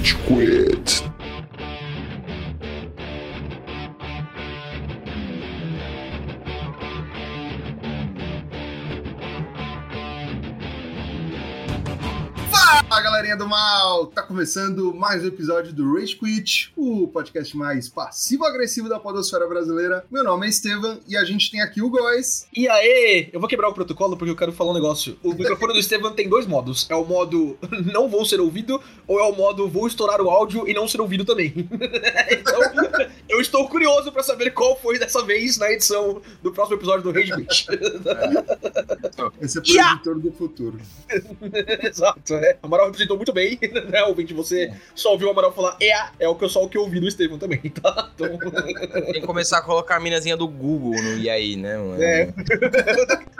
Rage Quit. Fala galerinha do mal! Tá começando mais um episódio do Rage Quit, o podcast mais passivo-agressivo da podosfera brasileira. Meu nome é Estevam e a gente tem aqui o Góis. E aí, eu vou quebrar o protocolo porque eu quero falar um negócio. O microfone do Estevam tem dois modos. É o modo não vou ser ouvido ou é o modo vou estourar o áudio e não ser ouvido também. então, eu estou curioso pra saber qual foi dessa vez na edição do próximo episódio do Rage Quit. Esse é o preditor do futuro. Exato, é. O Amaral representou muito bem, né? Ouvinte, você só ouviu o Amaral falar é, é o que eu só o que eu ouvi do Estevam também, tá? Então, Tem que começar a colocar a minazinha do Google no e aí, né, mano? é.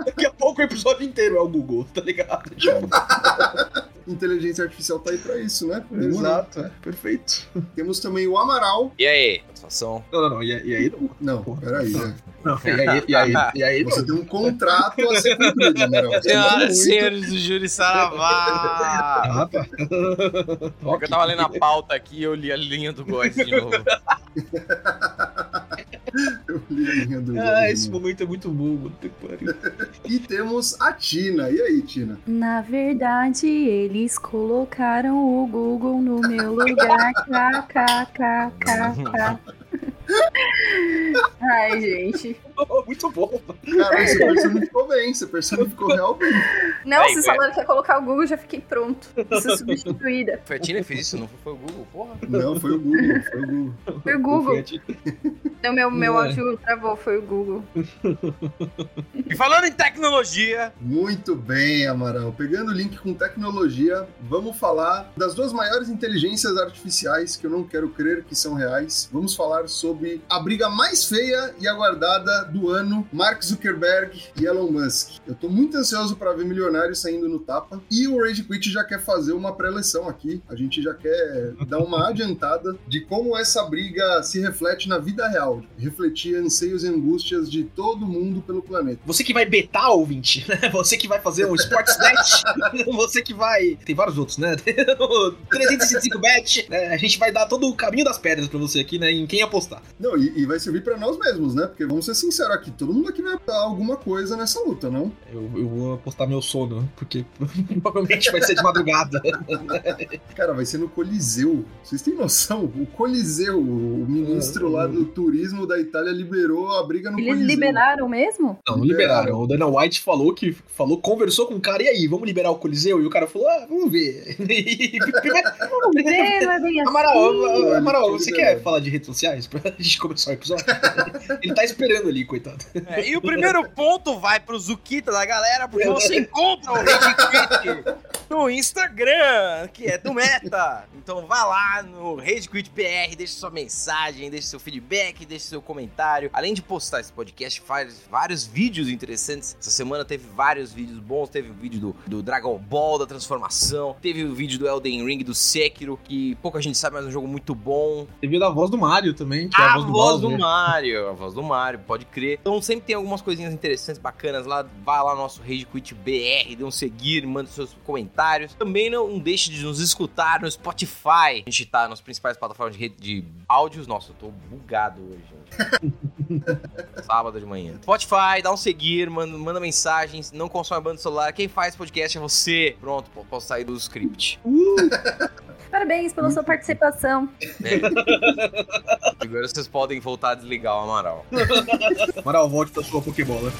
Daqui a pouco o episódio inteiro é o Google, tá ligado? Inteligência artificial tá aí pra isso, né? Exato, é. Perfeito. Temos também o Amaral. E aí? Satisfação? Não, não, não. E, e aí não. Não, peraí, né? Não, e aí, e aí, e aí Você tem um contrato a ser cumprido, Amaral. Você Senhoras e senhores do Júri Saravá! Ah, tá. Eu tava lendo a pauta aqui e eu li a linha do Góis de novo. Eu li a linha do Ah, esse momento é muito bom. E temos a Tina. E aí, Tina? Na verdade, eles colocaram o Google no meu lugar. KKKKK. Ai, gente. Muito bom. Cara, você personificou bem, você personificou real bem. Não, vocês falaram que ia colocar o Google, já fiquei pronto. Ser substituída. Foi a Tina que fez isso, não foi o Google, porra? Não, foi o Google, foi o Google. Foi o Google. Não, meu, meu É. áudio travou, foi o Google. E falando em tecnologia, Muito bem, Amaral. Pegando o link com tecnologia, vamos falar das duas maiores inteligências artificiais que eu não quero crer que são reais. Vamos falar sobre a briga mais feia e aguardada do ano, Mark Zuckerberg e Elon Musk. Eu tô muito ansioso para ver milionários saindo no tapa e o Rage Quit já quer fazer uma pré-eleição aqui. A gente já quer dar uma adiantada de como essa briga se reflete na vida real, refletir anseios e angústias de todo mundo pelo planeta. Você que vai betar, ouvinte, né? Você que vai fazer um Sportsnet, você que vai. Tem vários outros, né? Tem o 365 bet, né? A gente vai dar todo o caminho das pedras pra você aqui, né? Em quem apostar. Não, e, e vai servir pra nós mesmos, né? Porque vamos ser sinceros aqui, todo mundo aqui vai dar alguma coisa nessa luta, não? Eu, eu vou apostar meu sono, porque provavelmente vai ser de madrugada. Cara, vai ser no Coliseu. Vocês têm noção? O Coliseu, o ministro lá do turismo da Itália liberou a briga no Eles Coliseu. liberaram mesmo? Não, não liberaram. O Dana White falou que falou, conversou com o cara, e aí, vamos liberar o Coliseu? E o cara falou, ah, vamos ver. Vamos ver, bem assim. Amaral, Amaral, você quer falar de redes sociais pra gente começar o episódio? Ele tá esperando ali, coitado. É, e o primeiro ponto vai pro Zuquita da galera, porque você encontra o Rage Quit no Instagram, que é do Meta. Então vá lá no Rage Quit BR, deixe sua mensagem, deixe seu feedback, deixe seu comentário. Além de postar esse podcast, faz vários vídeos interessantes. Essa semana teve vários vídeos bons, teve o vídeo do, do Dragon Ball, da transformação, teve o vídeo do Elden Ring, do Sekiro, que pouca gente sabe, mas é um jogo muito bom. Teve da voz do Mario também, que é A a voz, voz do, do, Bowser. Mario, a voz do Mario, pode crer. Então sempre tem algumas coisinhas interessantes, bacanas lá. Vai lá no nosso Rage Quit BR, dê um seguir, manda seus comentários. Também não deixe de nos escutar no Spotify. A gente tá nas principais plataformas de, rede de áudios. Nossa, eu tô bugado hoje, gente. Sábado de manhã. Spotify, dá um seguir, manda, manda mensagens. Não consome banda celular. Quem faz podcast é você. Pronto, po- posso sair do script. Parabéns pela sua participação. né? Agora vocês podem voltar a desligar o Amaral. Amaral, volte pra sua Pokébola.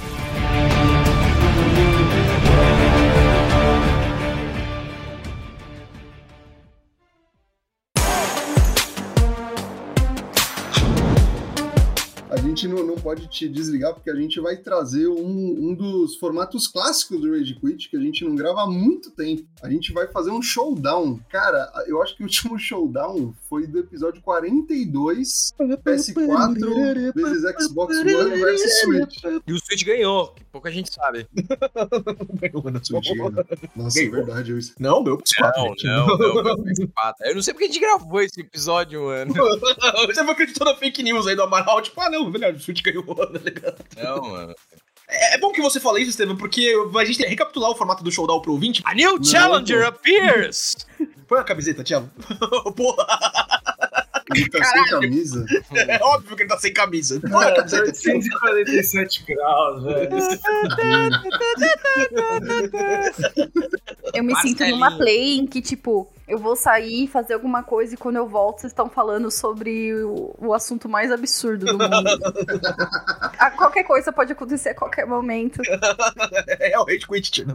Gente não, não pode te desligar porque a gente vai trazer um, um dos formatos clássicos do Rage Quit que a gente não grava há muito tempo. A gente vai fazer um showdown. Cara, eu acho que o último showdown foi do episódio 42, PS4 vezes Xbox One versus Switch. E o Switch ganhou, que pouca gente sabe. Switch ganhou. Nossa, é Ganhou. verdade. Eu... Não, meu PS4. Não, gente. não, não, meu PS4. Eu não sei porque a gente gravou esse episódio, mano. Você não acreditou na fake news aí do Amaral? Tipo, ah, não, velho, o Switch ganhou, tá ligado? Não, mano. É, é bom que você fale isso, Estevam, porque a gente tem que recapitular o formato do showdown pro ouvinte. A new challenger appears! Põe a camiseta, Thiago. Porra, Ele tá sem camisa. é óbvio que ele tá sem camisa. Põe a camiseta, Thiago. 147 graus, velho. Eu me sinto Marcelinho. numa play em que, tipo, eu vou sair, fazer alguma coisa e quando eu volto, vocês estão falando sobre o, o assunto mais absurdo do mundo. a qualquer coisa pode acontecer a qualquer momento. É o Rage Quit, Tina.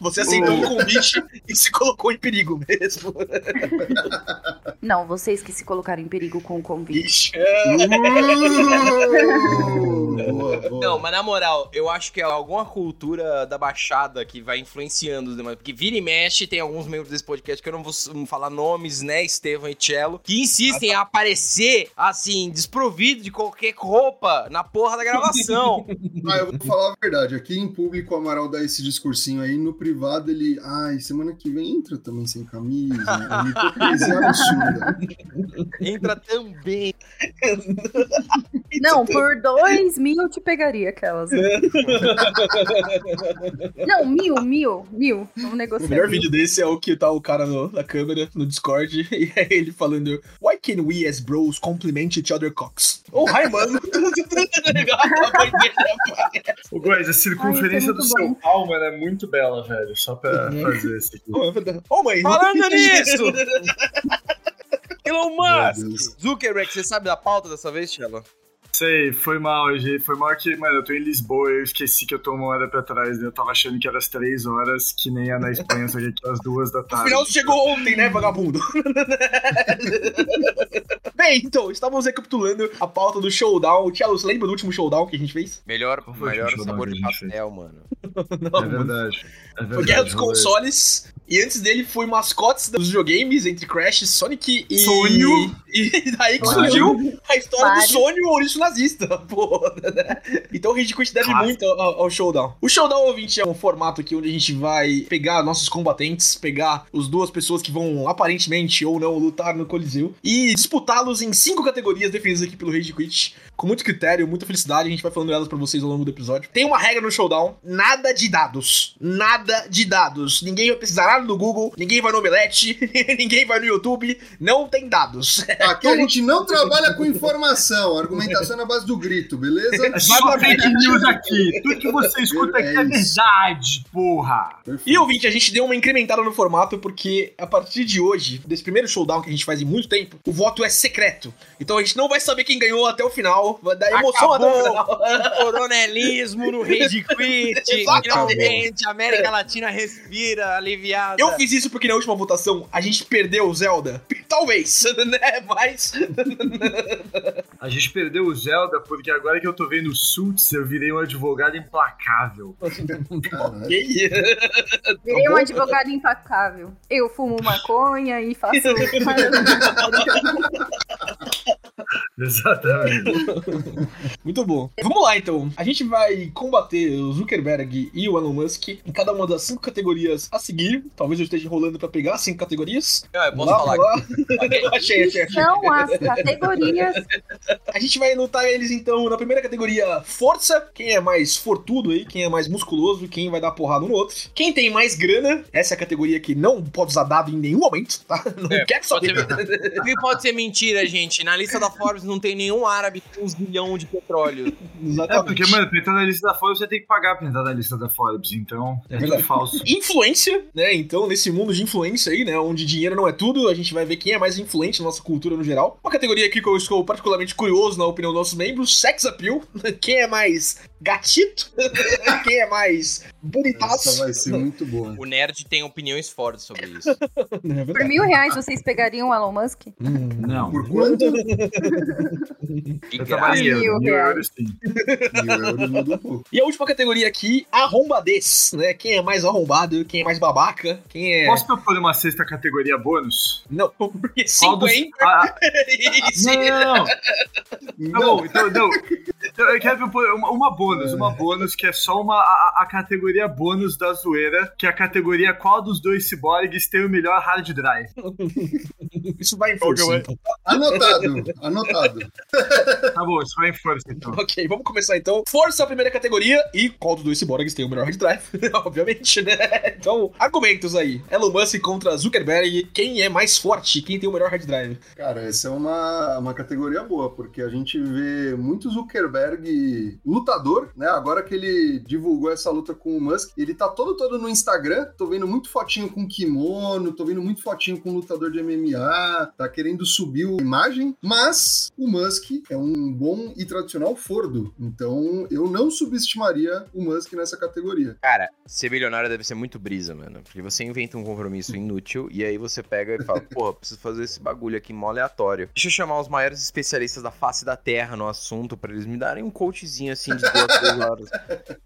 Você- aceitou um convite e se colocou em perigo mesmo. Não, vocês que se colocaram em perigo com o convite. Uh. Não, mas na moral, eu acho que é alguma cultura da Baixada que vai influenciando os demais. Porque vira e mexe, tem alguns membros desse podcast que eu não vou falar nomes, né? Estevam e Cello, que insistem em aparecer, assim, desprovido de qualquer roupa na porra da gravação. Ah, eu vou falar a verdade. Aqui em público, o Amaral dá esse discursinho aí. No privado, ele. Ai, semana que vem entra também sem camisa. É uma hipocrisia absurda. Entra também. Não, por dois mil eu te pegaria aquelas. Não, mil, mil, mil. Vamos O negociar. melhor mil. vídeo desse é o que tá o cara no- na câmera, no Discord, e é ele falando Why can we as bros compliment each other cocks? Oh, hi, mano. Ô, Góis, a circunferência Ai, do isso é seu muito palmo é muito bela, velho. Só pra Uhum. fazer esse aqui. oh, é. Oh, mãe. Falando nisso! Elon. Musk! Zuckerberg, você sabe da pauta dessa vez, Cello? Sei, foi mal hoje. Foi mal que, mano, eu tô em Lisboa eu esqueci que eu tô uma hora pra trás. né? Eu tava achando que era as três horas, que nem é na Espanha, só que aqui é as duas da tarde. Afinal, chegou ontem, né, vagabundo? Bem, então, estávamos recapitulando a pauta do showdown. Tchau, você lembra do último showdown que a gente fez? Melhor, melhor sabor de pastel, mano. Não, É verdade. É verdade Foi Guerra dos. Consoles. E antes dele foi mascotes dos videogames entre Crash, Sonic e. Sonho. E daí que surgiu a história do Mario. Sônio, o ouriço nazista. Pô, né? Então o Rage Quit deve muito ao, ao Showdown. O Showdown, ouvinte, é um formato aqui onde a gente vai pegar nossos combatentes, pegar as duas pessoas que vão aparentemente ou não lutar no Coliseu e disputá-los em cinco categorias definidas aqui pelo Rage Quit. Com muito critério, muita felicidade, a gente vai falando elas pra vocês ao longo do episódio. Tem uma regra no Showdown: nada de dados. Nada de dados. Ninguém vai precisar nada no Google, ninguém vai no Omelete, ninguém vai no YouTube. Não tem dados. Aqui a gente não trabalha com informação. Argumentação é na base do grito, beleza? É só fake news aqui. Tudo que você escuta aqui é É verdade, porra. Perfeito. E ouvinte, a gente deu uma incrementada no formato porque a partir de hoje, desse primeiro showdown que a gente faz em muito tempo, o voto é secreto. Então a gente não vai saber quem ganhou até o final. Dar emoção até o Acabou. Coronelismo no Rage Quit. Exatamente. Finalmente, a América Latina respira aliviada. Eu fiz isso porque na última votação a gente perdeu o Zelda. Talvez, né? Mas. A gente perdeu o Zelda porque agora que eu tô vendo Suits, eu virei um advogado implacável. Ok. Virei um advogado impacável. Eu fumo maconha e faço. Exatamente. Muito bom. Vamos lá então. A gente vai combater o Zuckerberg e o Elon Musk em cada uma das cinco categorias a seguir. Talvez eu esteja enrolando pra pegar as cinco categorias. Eu posso Vamos falar. lá, achei, achei, achei. São as categorias. A gente vai lutar eles então na primeira categoria força, quem é mais fortudo aí, quem é mais musculoso, quem vai dar porrada no outro. Quem tem mais grana, essa é a categoria que não pode usar dado em nenhum momento, tá? Não É, quer pode saber. O que pode ser mentira, gente? Na lista da Forbes não tem nenhum árabe com uns bilhão de petróleo. É, Exatamente. porque, mano, pra entrar na lista da Forbes, você tem que pagar pra entrar na lista da Forbes, então É é, verdade. tudo falso. Influência, né? Então, nesse mundo de influência aí, né? Onde dinheiro não é tudo, a gente vai ver quem é mais influente na nossa cultura no geral. Uma categoria aqui que eu estou particularmente curioso na opinião dos nossos membros: sex appeal. Quem é mais gatito? quem é mais bonitaço? Essa vai ser muito boa. O nerd tem opiniões fortes sobre isso. É Por mil reais vocês pegariam o Elon Musk? Hum. Não. Por quanto? Eu euro, Mil euros sim. Mil euros muda um pouco. E a última categoria aqui, arrombadez, né? Quem é mais arrombado, quem é mais babaca, quem é. Posso propor uma sexta categoria bônus? Não, porque Qual dos- 50 Ah, Isso. não! Tá bom, então, não. Então, Eu quero propor uma, uma bônus. Bônus, uma bônus que é só uma a, a categoria bônus da zoeira, que é a categoria qual dos dois ciborgues tem o melhor hard drive. Isso vai em força. Ok, então. Anotado, anotado. Tá bom, isso vai em força então. Ok, vamos começar então. Força a primeira categoria e qual dos dois ciborgues tem o melhor hard drive? Obviamente, né? Então, argumentos aí. Elon Musk contra Zuckerberg. Quem é mais forte? Quem tem o melhor hard drive? Cara, essa é uma, uma categoria boa, porque a gente vê muito Zuckerberg lutador, né? Agora que ele divulgou essa luta com o Musk, ele tá todo todo no Instagram. Tô vendo muito fotinho com kimono, tô vendo muito fotinho com lutador de MMA, tá querendo subir a imagem, mas o Musk é um bom e tradicional fordo. Então eu não subestimaria o Musk nessa categoria. Cara, ser milionário deve ser muito brisa, mano. Porque você inventa um compromisso inútil e aí você pega e fala, porra, preciso fazer esse bagulho aqui mó aleatório. Deixa eu chamar os maiores especialistas da face da terra no assunto pra eles me darem um coachzinho assim de duas, três horas.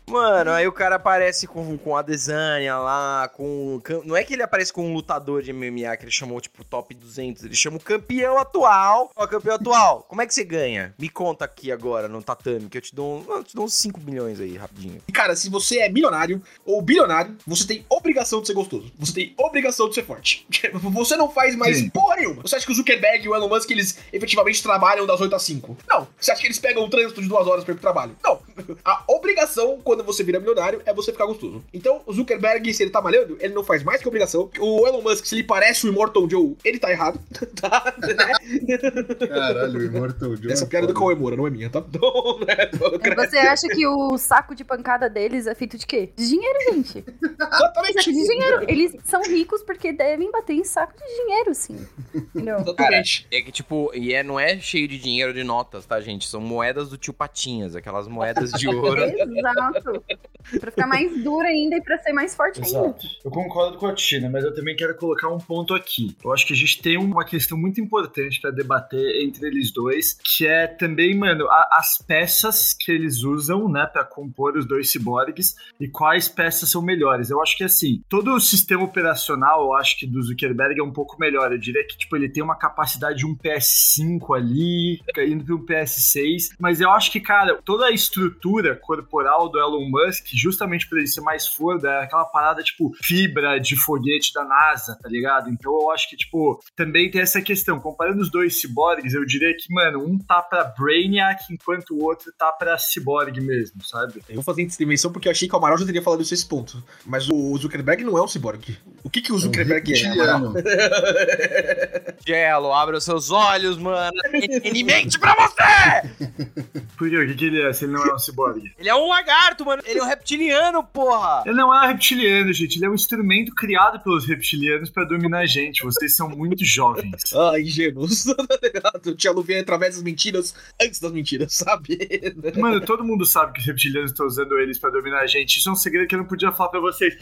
Mano, aí o cara aparece com, com a Desânia lá, com. Não é que ele aparece com um lutador de MMA que ele chamou, tipo, top 200. Ele chama o campeão atual. Ó, campeão atual. Como é que você ganha? Me conta aqui agora no tatame, que eu te dou, eu te dou uns 5 milhões aí, rapidinho. E, cara, se você é milionário ou bilionário, você tem obrigação de ser gostoso. Você tem obrigação de ser forte. Você não faz mais Sim. porra nenhuma. Você acha que o Zuckerberg e o Elon Musk, eles efetivamente trabalham das 8 às 5? Não. Você acha que eles pegam um trânsito de duas horas pra ir pro trabalho? Não. A obrigação, quando você vira milionário, é você ficar gostoso. Então, o Zuckerberg, se ele tá malhando, ele não faz mais que obrigação. O Elon Musk, se ele parece o Immortal Joe, ele tá errado. tá? Caralho, o Immortal Joe. Essa piada é do. Cauê Moura, não é minha, tá? Então, né? Você acha que o saco de pancada deles é feito de quê? De dinheiro, gente. Exatamente. De dinheiro. Eles são ricos porque devem bater em saco de dinheiro, sim. Entendeu? Exatamente. É que, tipo, e é, não é cheio de dinheiro de notas, tá, gente? São moedas do tio Patinhas, aquelas moedas de ouro. Exato. Pra ficar mais dura ainda e pra ser mais forte ainda. Exato. Eu concordo com a Tina, mas eu também quero colocar um ponto aqui. Eu acho que a gente tem uma questão muito importante pra debater entre eles dois, que é também, mano, a- as peças que eles usam, né, pra compor os dois ciborgues e quais peças são melhores. Eu acho que assim, todo o sistema operacional, eu acho que do Zuckerberg é um pouco melhor. Eu diria que tipo ele tem uma capacidade de um PS5 ali, indo para um PS6, mas eu acho que, cara, toda a estrutura corporal do Elon Musk, justamente por ele ser mais forda, é aquela parada tipo fibra de foguete da NASA, tá ligado? Então eu acho que, tipo, também tem essa questão. Comparando os dois ciborgues, eu diria que, mano, um tá pra Brainiac enquanto o outro tá pra ciborgue mesmo, sabe? Eu vou fazer intervenção porque eu achei que o Amaral já teria falado isso esse ponto. Mas o Zuckerberg não é um ciborgue. O que, que o Zuckerberg é. Gelo, abre os seus olhos, mano. Ele mente pra você! Por quê? O que, que ele é se ele não é um ciborgue? Ele é um lagarto, mano. Ele é um reptiliano, porra. Ele não é um reptiliano, gente. Ele é um instrumento criado pelos reptilianos pra dominar a gente. Vocês são muito jovens. Ah, ingênuos. Tá ligado? Tinha Luvian através das mentiras antes das mentiras, sabe? Mano, todo mundo sabe que os reptilianos estão usando eles pra dominar a gente. Isso é um segredo que eu não podia falar pra vocês.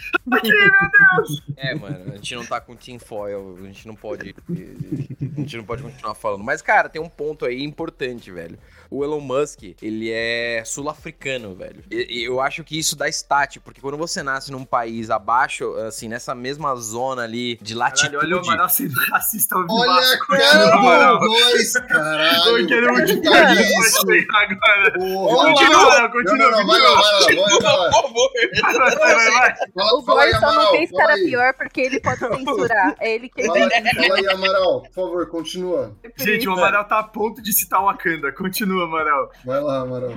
É, mano, a gente não tá com tinfoil, a gente não pode. A gente não pode continuar falando. Mas, cara, tem um ponto aí importante, velho. O Elon Musk, ele é sul-africano, velho. E- eu acho que isso dá stat, porque quando você nasce num país abaixo, assim, nessa mesma zona ali de latitude. Caralho, olha o Amaral sendo racista ao Olha cara dois, caralho. Eu quero que muito que é isso? agora. Continua, Não, continua, não, não, vai lá, vai lá, vai lá. Por favor. Vai, vai, vai. O Góis só não fez cara pior porque ele pode censurar. É ele que Fala aí, fala aí, Amaral, por favor, continua. Gente, o Amaral tá a ponto de citar o Wakanda. Continua, Amaral. Vai lá, Amaral.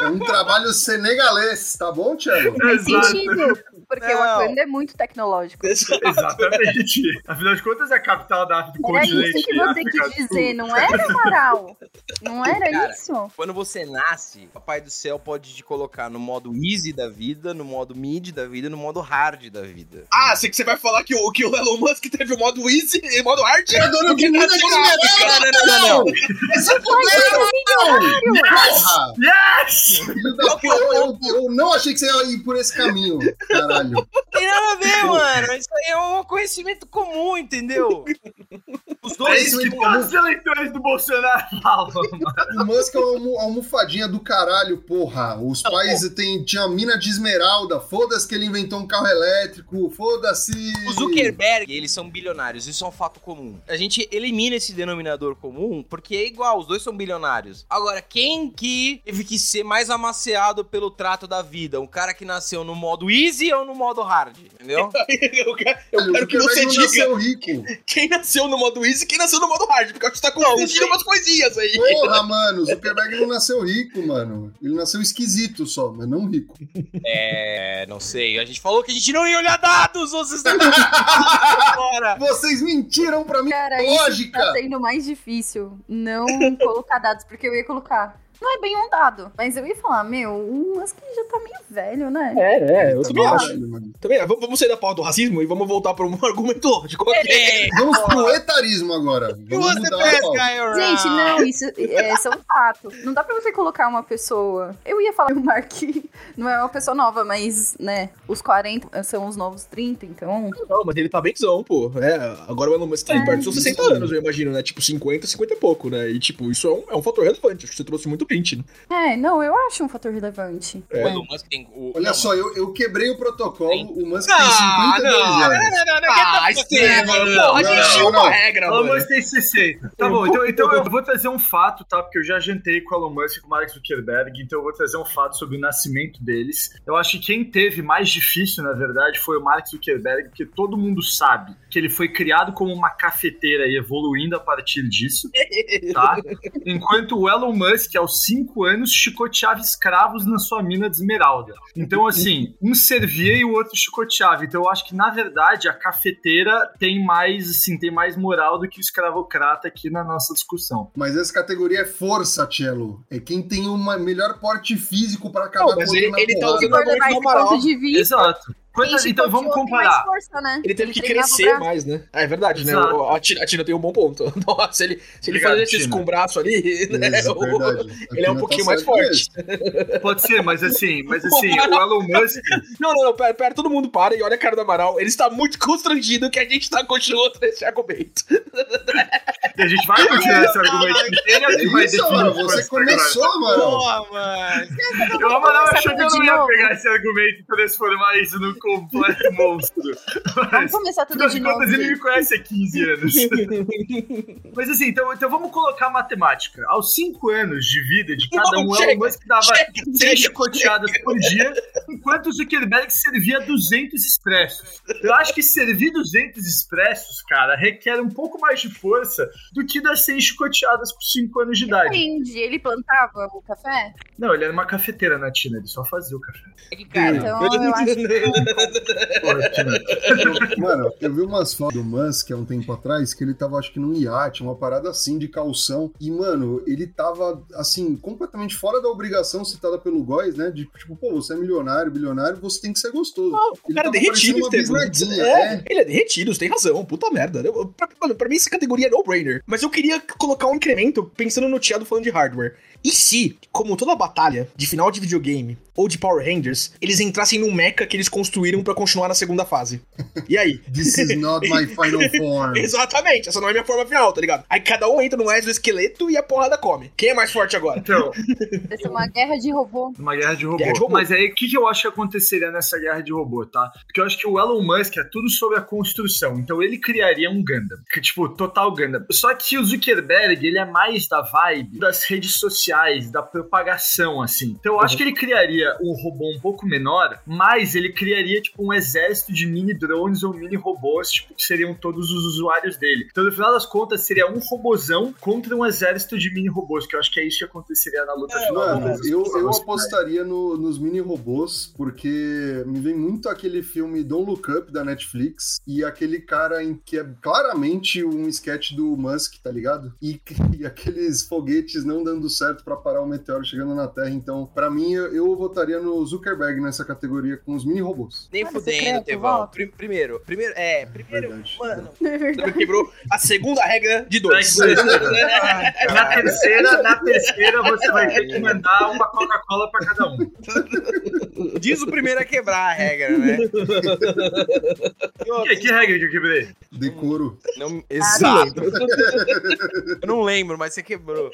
É um trabalho senegalês, tá bom, Thiago? Faz sentido, porque o Não. Wakanda é muito tecnológico. Exatamente. Afinal de contas, é a capital da, do Era continente. isso que você África quis do dizer, não era, Amaral? Não era Cara, isso? Quando você nasce, o Papai do Céu pode te colocar no modo easy da vida, no modo mid da vida e no modo hard da vida. Ah, sei que você vai falar que o, que o Elon Musk teve o modo easy e o modo hard. É dono de Não, não, não, não. Esse é o problema, Porra! Yes! Filho da porra, eu, eu não achei que você ia ir por esse caminho, caralho. Tem nada a ver, mano. Isso aí é um conhecimento comum, entendeu? Os É dois isso que os eleitores do Bolsonaro falam. O Musk é uma almo- almofadinha do caralho, porra. Os pais têm, tinha mina de esmeralda. Foda-se que ele inventou um carro elétrico. Foda-se. O Zuckerberg, eles são bilionários, isso é um fato comum. A gente elimina esse denominador comum porque é igual, os dois são bilionários. Agora, quem que teve que ser mais amaciado pelo trato da vida? Um cara que nasceu no modo easy ou no modo hard? Entendeu? Eu quero, eu quero que você diga nasceu rico. quem nasceu no modo easy e quem nasceu no modo hard, porque eu acho que você tá confundindo umas coisinhas aí. Porra, mano. O Zuckerberg não nasceu rico, mano. Ele nasceu esquisito só, mas não rico. É, não sei. A gente falou que a gente não ia olhar dados, vocês estão agora. Vocês mentiram pra mim. Cara, isso Lógica. tá sendo mais difícil. Não colocar dados, porque eu ia colocar. пока. Não é bem um dado, mas eu ia falar, meu, o Musk já tá meio velho, né? É, é, eu também acho. Também, vamos vamos sair da pauta do racismo e vamos voltar para um argumento lógico. É, Vamos pro etarismo agora. que Vamos você mudar Gente, não, isso é, são fatos. Não dá pra você colocar uma pessoa. Eu ia falar que o Mark não é uma pessoa nova, mas, né, os 40 são os novos 30, então. Não, mas ele tá benzão, pô. É, agora o Elon Musk tá É, perto dos seus 60 isso. anos, eu imagino, né? Tipo, 50, 50 e pouco, né? E, tipo, isso é um, é um fator relevante. Acho que você trouxe muito print, né? É, não, eu acho um fator relevante. É. O Musk tem o... Olha não, só, eu, eu quebrei o protocolo. O Musk Não, tem 52 não, anos. não, não, não, Ah, não, Estevam, não, porra, a gente tinha uma regra, Elon mano. Musk tem 60. Tá bom, então, então eu vou trazer um fato, tá? Porque eu já jantei com o Elon Musk e com o Mark Zuckerberg, então eu vou trazer um fato sobre o nascimento deles. Eu acho que quem teve mais difícil, na verdade, foi o Mark Zuckerberg, porque todo mundo sabe que ele foi criado como uma cafeteira e evoluindo a partir disso, tá? Enquanto o Elon Musk, aos 5 anos, chicoteava escravos na sua mina de esmeralda. Então, assim, um servia e o outro chicoteava. Então, eu acho que, na verdade, a cafeteira tem mais, assim, tem mais moral do que o escravocrata aqui na nossa discussão. Mas essa categoria é força, Cello. É quem tem um melhor porte físico pra acabar com o ele- ele tá usando Amaral. ponto de vista, Exato. Quem então, vamos comparar. força, né? Ele teve que crescer braço. mais, né? É verdade, né? O- A Tina, a Tina tem um bom ponto. Nossa, se ele, se ele fazer Tina. com o braço ali, né? Isso, o-. A ele é um Tina pouquinho tá mais forte. mesmo. Pode ser, mas assim, mas assim, o Elon Musk. Não, não, não, pera, pera, todo mundo para e olha a cara do Amaral. Ele está muito constrangido que a gente tá continuando nesse argumento. A gente vai continuar esse argumento. Ele é que vai Isso, definir mano, o você começou, mano. Porra, mano. O Amaral achou que eu não ia pegar esse argumento e transformar isso num completo monstro. Vamos começar tudo de novo. contas, ele me conhece há 15 anos. Mas assim, então, então vamos colocar matemática. Aos 5 anos de vida de cada Não, um, o chega, Elon Musk dava chega, 100 chega. chicoteadas por dia, enquanto o Zuckerberg servia 200 expressos. Eu acho que servir 200 expressos, cara, requer um pouco mais de força do que dar 100 chicoteadas com 5 anos de idade. Depende, ele plantava o café? Não, ele era uma cafeteira na Tina, ele só fazia o café. Cara, Então eu acho que. Eu- Mano, eu vi umas fotos do Musk há um tempo atrás que ele tava, acho que num iate, uma parada assim de calção. E, mano, ele tava, assim, completamente fora da obrigação citada pelo Góis, né? De tipo, pô, você é milionário, bilionário, você tem que ser gostoso. O Ele cara é derretido, É, é. ele é derretido, você tem razão, puta merda. Eu, pra, mano, pra mim essa categoria é no-brainer. Mas eu queria colocar um incremento pensando no Thiago falando de hardware. E se, como toda batalha de final de videogame ou de Power Rangers, eles entrassem num mecha que eles construíram pra continuar na segunda fase? E aí? This is not my final form. Exatamente, essa não é minha forma final, tá ligado? Aí cada um entra no exoesqueleto e a porrada come. Quem é mais forte agora? Então, vai ser uma guerra de robô. Uma guerra de robô. Guerra de robô. Mas aí, o que, que eu acho que aconteceria nessa guerra de robô, tá? Porque eu acho que o Elon Musk é tudo sobre a construção. Então ele criaria um Gundam. Que, tipo, total Gundam. Só que o Zuckerberg, ele é mais da vibe das redes sociais, da propagação, assim. Então eu acho que ele criaria um robô um pouco menor, mas ele criaria, tipo, um exército de mini drones ou mini robôs, tipo, que seriam todos os usuários dele. Então, no final das contas, seria um robozão contra um exército de mini robôs, que eu acho que é isso que aconteceria na luta final. Mano, das eu, eu apostaria no- nos mini robôs, porque me vem muito aquele filme Don't Look Up da Netflix e aquele cara em que é claramente um sketch do Musk, tá ligado? E, e aqueles foguetes não dando certo pra parar o meteoro chegando na Terra. Então, pra mim, eu, eu votaria no Zuckerberg nessa categoria com os mini robôs. nem Olha, fudendo, Tevão. primeiro, primeiro, é, primeiro, Verdade. mano. É verdade. Você quebrou a segunda regra de dois. Na terceira, na terceira você vai ter que mandar uma Coca-Cola pra cada um. Diz o primeiro a quebrar a regra, né? E E aí, que regra que eu quebrei? Decoro. Não, exato. Eu não lembro, mas você quebrou.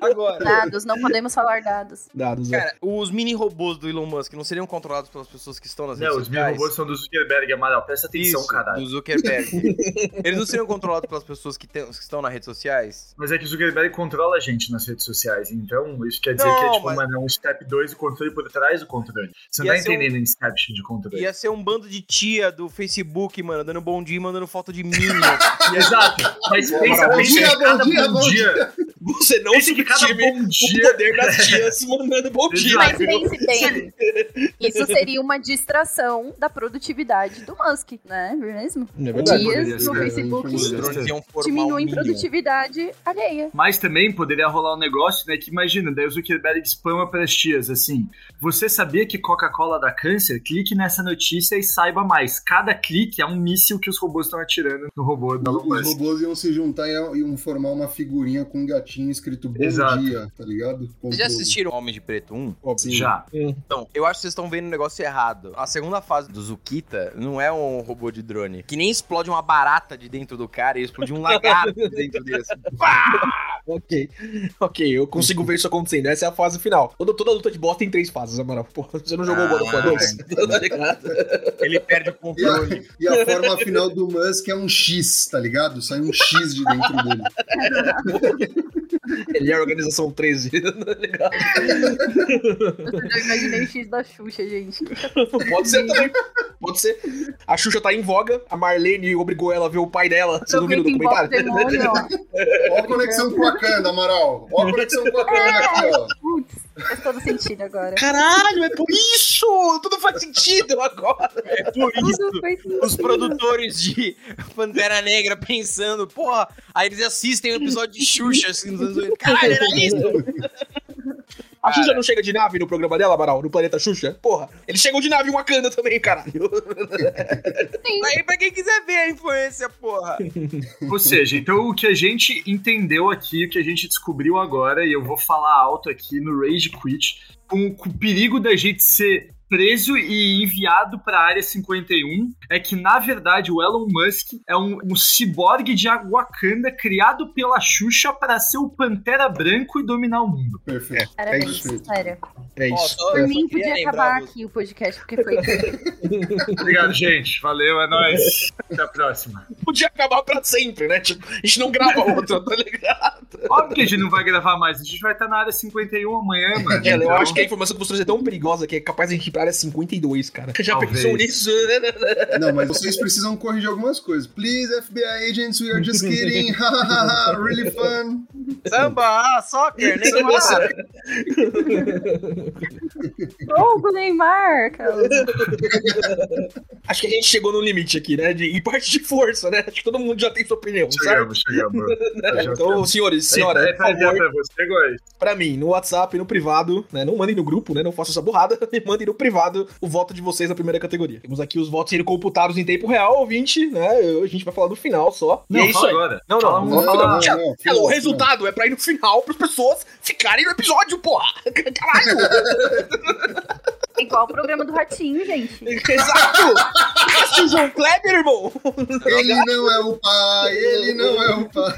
Agora. Dados, não podemos falar dados. Dados, né? Cara, os mini robôs do Elon Musk não seriam controlados pelas pessoas que estão nas Não, redes os meus sociais? robôs são do Zuckerberg, Amaral. Presta atenção, Isso, caralho. do Zuckerberg. Eles não seriam controlados pelas pessoas que, tem- que estão nas redes sociais? Mas é que o Zuckerberg controla a gente nas redes sociais. Então, isso quer dizer Não, que é tipo, mas- mano, é um step 2 o controle por trás do controle. Você não Ia tá ser um- entendendo Inception de controle. Ia ser um bando de tia do Facebook, mano, dando bom dia e mandando foto de Minion. Exato. Mas pensa, Bom pensa dia, que bom cada dia, bom dia. Você não Pensa que cada bom o dia. poder das tias mandando bom dia. Mas pense isso seria uma distração da produtividade do Musk, né? Mesmo? É verdade. Dias no. Facebook um diminuem Minion. produtividade alheia. Mas também poderia rolar um negócio, né? Que imagina, daí o Zuckerberg spama pras tias, assim. Você sabia que Coca-Cola dá câncer? Clique nessa notícia e saiba mais. Cada clique é um míssil que os robôs estão atirando no robô da Elon Os Musk. robôs iam se juntar e iam- formar uma figurinha com um gatinho escrito Bom Exato. Dia, tá ligado? Vocês já assistiram Homem de Preto 1? Sim. Já. Então, eu acho que vocês estão vendo um negócio errado. A segunda fase do Zukita não é um robô de drone. Que nem explode uma barata de dentro do cara e explode um lagarto de dentro dele. Assim. Ok. Ok, eu consigo ver isso acontecendo. Essa é a fase final. Toda, toda luta de boss tem três fases, Amaral. Porra, você não jogou o God of War Ah, 2? Tá ligado? Ele perde o E a, controle. e a forma final do Musk é um X, tá ligado? Sai um X de dentro dele. Ele é a organização 13. tá ligado? Eu já imaginei o X da Xuxa, gente. Pode ser também. Pode ser. A Xuxa tá em voga, a Marlene obrigou ela a ver o pai dela. Você não viu no documentário? Demônio, ó. Ó a conexão com a Wakanda, Amaral. Ó a conexão com a Wakanda aqui, ó. Putz, faz todo sentido agora. Caralho, é por isso! Tudo faz sentido agora. É por isso. Tudo sentido. Os produtores de Pantera Negra pensando, porra, aí eles assistem o episódio de Xuxa, assim, nos anos 80. Caralho, era isso! A Xuxa não chega de nave no programa dela, Amaral? No planeta Xuxa? Porra, eles chegam de nave em Wakanda também, caralho. Aí pra quem quiser ver a influência, porra. Ou seja, então o que a gente entendeu aqui, o que a gente descobriu agora, e eu vou falar alto aqui no Rage Quit, com, com o perigo da gente ser preso e enviado para a área 51, é que na verdade o Elon Musk é um, um ciborgue de Wakanda criado pela Xuxa para ser o Pantera Branco e dominar o mundo. Perfeito. Parabéns, sério. É Ó, isso. só- Por eu mim, podia acabar você- aqui o podcast, porque foi. Obrigado, gente. Valeu, é nóis. Até a próxima. Podia acabar pra sempre, né? Tipo, a gente não grava outra, tá ligado? Óbvio que a gente não vai gravar mais, a gente vai estar na área 51 amanhã, mano. É, eu Então- acho que a informação que você trouxe é tão perigosa que é capaz de a gente pra área 52, cara. Já Talvez. pensou nisso? Não, mas vocês precisam corrigir algumas coisas. Please, FBI agents, we are just kidding. really fun. Samba, ah, soccer, Neymar. Gol do Neymar, cara. Acho que a gente chegou no limite aqui, né? De, em parte de força, né? Acho que todo mundo já tem sua opinião, certo? Chegamos, chegamos. Já Então, senhores, senhora, é por favor, pra você, pra mim, no WhatsApp, no privado, né? Não mandem no grupo, né? Não façam essa burrada. Me mandem no privado o voto de vocês na primeira categoria. Temos aqui os votos sendo computados em tempo real, ouvinte, né? Eu- A gente vai falar no final só. E Não, é isso aí. agora. Não, não, não, não, o resultado é pra ir no final para as pessoas ficarem no episódio, porra! Caralho! Igual o programa do Ratinho, gente. Exato! Assiste o João Kleber, irmão! Ele não é o pai, ele não é o pai.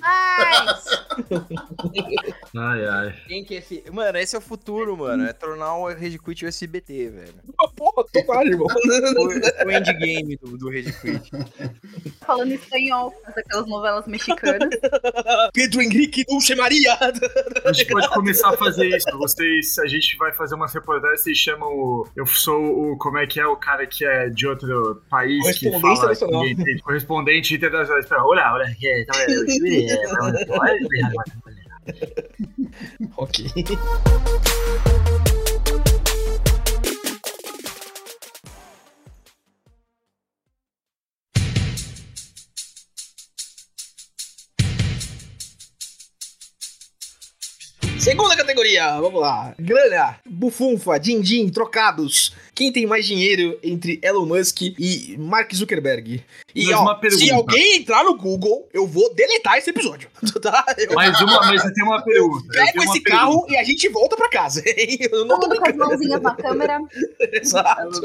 Mas, Ai, ai. Quem que é esse... Mano, esse é o futuro, mano. É tornar o Rage Quit o SBT, velho. Porra, tomara, irmão. O, o endgame do, do Rage Quit. falando espanhol, aquelas novelas mexicanas. Pedro Henrique Dulce Maria! A gente pode começar a fazer isso. Vocês, a gente vai fazer umas reportagens, vocês chamam o. Eu sou o. Como é que é o cara que é de outro país que Correspondente fala. internacional. entende. Correspondente internacional. Espera, olha, olha aqui. tá vendo? ok. Segunda categoria, vamos lá. Grana, bufunfa, din-din, trocados. Quem tem mais dinheiro entre Elon Musk e Mark Zuckerberg. E Mais ó, uma pergunta. se alguém entrar no Google, eu vou deletar esse episódio. Tá? Eu Mais uma, mas eu tenho uma pergunta. uma esse pergunta. carro e a gente volta pra casa. Eu não tô mundo com as brincando. mãozinhas na câmera. Exato.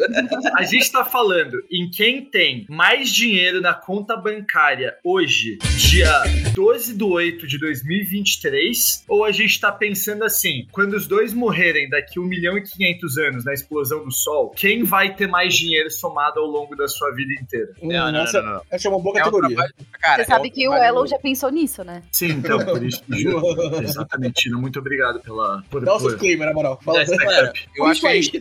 A gente tá falando em quem tem mais dinheiro na conta bancária hoje, dia 12 de 8 de 2023, ou a gente tá pensando assim, quando os dois morrerem daqui 1 milhão e 500 anos na explosão do Sol, quem vai ter mais dinheiro somado ao longo da sua vida inteira? Não, não, essa, não, não. essa é uma boa É um categoria. trabalho- cara, Você é sabe um que o Elon já pensou nisso, né? Sim, então, por isso que juro. Exatamente, Tina, muito obrigado pela... Por, Dá o por, disclaimer, na moral. Fala. cup. eu acho que a gente,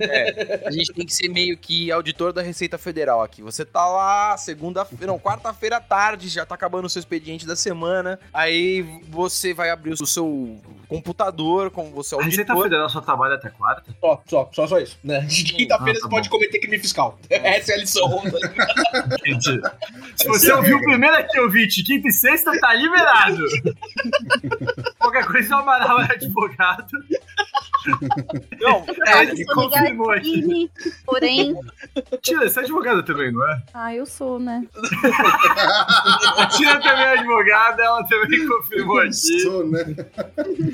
é, a gente tem que ser meio que auditor da Receita Federal aqui. Você tá lá, segunda-feira, não, quarta-feira à tarde, já tá acabando o seu expediente da semana. Aí você vai abrir o seu computador, como você é A Receita auditor. Federal só trabalha até quarta? Só, só, só, só isso. Né? De quinta-feira Ah, tá você pode cometer crime fiscal. Essa é a lição. Gente, se você ouviu primeiro aqui, ouvinte, quinta e sexta, tá liberado. Qualquer coisa, o Amaral é advogado. Não, É, ele Eu confirmou aqui. Porém. Tina, você é advogada também, não é? Ah, eu sou, né? A Tina também é advogada, ela também confirmou aqui. Sou, né?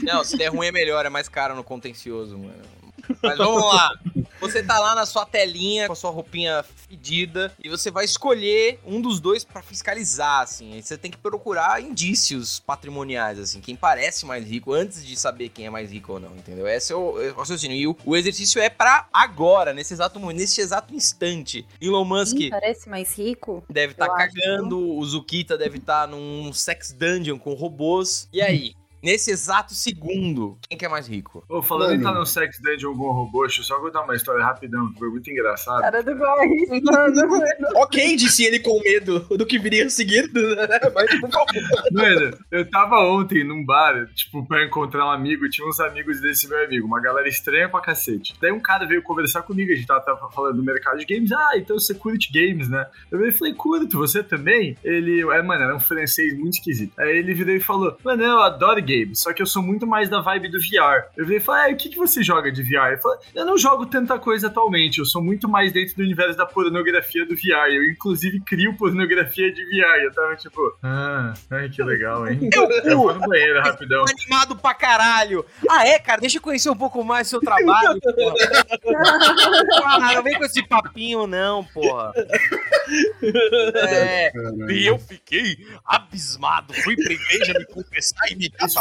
Não, se der ruim é melhor, é mais caro no contencioso, mano. Mas vamos lá. Você tá lá na sua telinha com a sua roupinha fedida e você vai escolher um dos dois pra fiscalizar, assim. Aí você tem que procurar indícios patrimoniais, assim, quem parece mais rico antes de saber quem é mais rico ou não, entendeu? Esse é o, é o raciocínio. E o, o exercício é pra agora, nesse exato momento, nesse exato instante. Elon Musk Quem parece mais rico? deve estar acho, cagando, o Zukita deve estar num sex dungeon com robôs. E aí? Nesse exato segundo, quem que é mais rico? Ô, falando em Mano. estar no sex dungeon com robô, deixa eu só contar uma história rapidão, que foi muito engraçado. Cara do mano. ok, disse ele com medo do que viria a seguir. né? Mas, por favor. Mano, eu tava ontem num bar, tipo, pra encontrar um amigo, tinha uns amigos desse meu amigo, uma galera estranha pra cacete. Daí um cara veio conversar comigo, a gente tava, tava falando do mercado de games, ah, então você curte games, né? Eu falei, curto, você também? Ele, é, mano, era um francês muito esquisito. Aí ele virou e falou, mano, eu adoro games, só que eu sou muito mais da vibe do VR. Eu virei e falei, ah, o que, que você joga de VR? Falou, eu não jogo tanta coisa atualmente, eu sou muito mais dentro do universo da pornografia do VR. Eu, inclusive, crio pornografia de VR. Eu tava tipo, ah, ai, que legal, hein? Eu vou no banheiro rapidão. Animado pra caralho! Ah, é, cara? Deixa eu conhecer um pouco mais do seu trabalho, porra. Ah, não vem com esse papinho, não, porra. É. E eu fiquei abismado. Fui pra igreja me confessar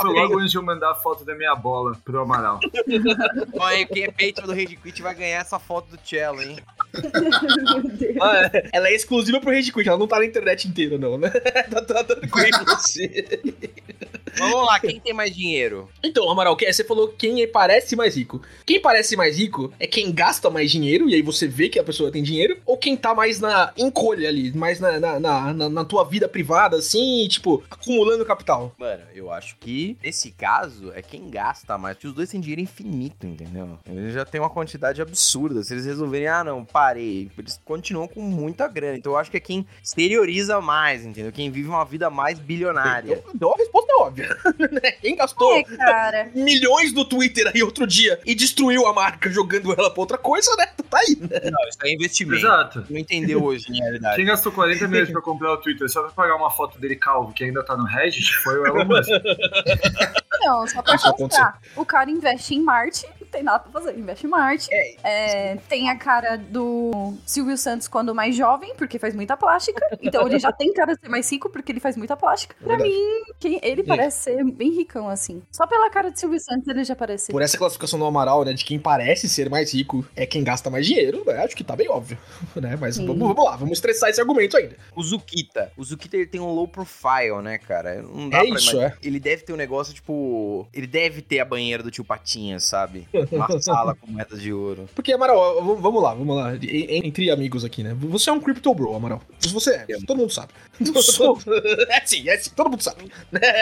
Isso logo antes de eu mandar a foto da minha bola pro Amaral. Olha, quem é patron do Rage Quit vai ganhar essa foto do Cello, hein? Meu Deus. Ah, Ela é exclusiva pro Rage Quit, ela não tá na internet inteira, não, né? tá, tá tranquilo. Vamos lá, quem tem mais dinheiro? Então, Amaral, você falou quem é- parece mais rico. Quem parece mais rico é quem gasta mais dinheiro, e aí você vê que a pessoa tem dinheiro, ou quem tá mais na encolha ali, mais na, na, na, na- na tua vida privada, assim, tipo, acumulando capital. Mano, eu acho que nesse caso é quem gasta mais, porque os dois têm dinheiro infinito, entendeu? Eles já têm uma quantidade absurda. Se eles resolverem, ah, não, parei, eles continuam com muita grana. Então eu acho que é quem exterioriza mais, entendeu? Quem vive uma vida mais bilionária. Então a resposta é óbvia. né? quem gastou É, cara. milhões no Twitter aí outro dia e destruiu a marca jogando ela pra outra coisa, né? Tá aí, né? Não, isso é investimento. Exato. Não entendeu hoje, na realidade. Quem gastou 40 milhões pra comprar o Twitter só pra pagar uma foto dele calvo que ainda tá no Reddit foi o Elon Musk. Não, só pra mostrar. O cara investe em Marte, não tem nada pra fazer. Investe em Marte. É, tem a cara do Silvio Santos quando mais jovem, porque faz muita plástica. Então ele já tem cara de ser mais rico, porque ele faz muita plástica. Pra Verdade. mim, quem- ele parece ser bem ricão, assim. Só pela cara de Silvio Santos ele já parece. Por essa classificação do Amaral, né, de quem parece ser mais rico é quem gasta mais dinheiro, né? Acho que tá bem óbvio, né? Mas vamos, vamos lá, vamos estressar esse argumento ainda. O Zukita. O Zukita ele tem um low profile, né, cara? Não dá É pra isso, imaginar. Ele deve ter um negócio, tipo. Ele deve ter a banheira do tio Patinhas, sabe? Uma sala com moedas de ouro. Porque, Amaral, vamos lá, vamos lá. Entre amigos aqui, né? Você é um crypto bro, Amaral. Você é, todo mundo sabe. sou. é sim, é sim, todo mundo sabe.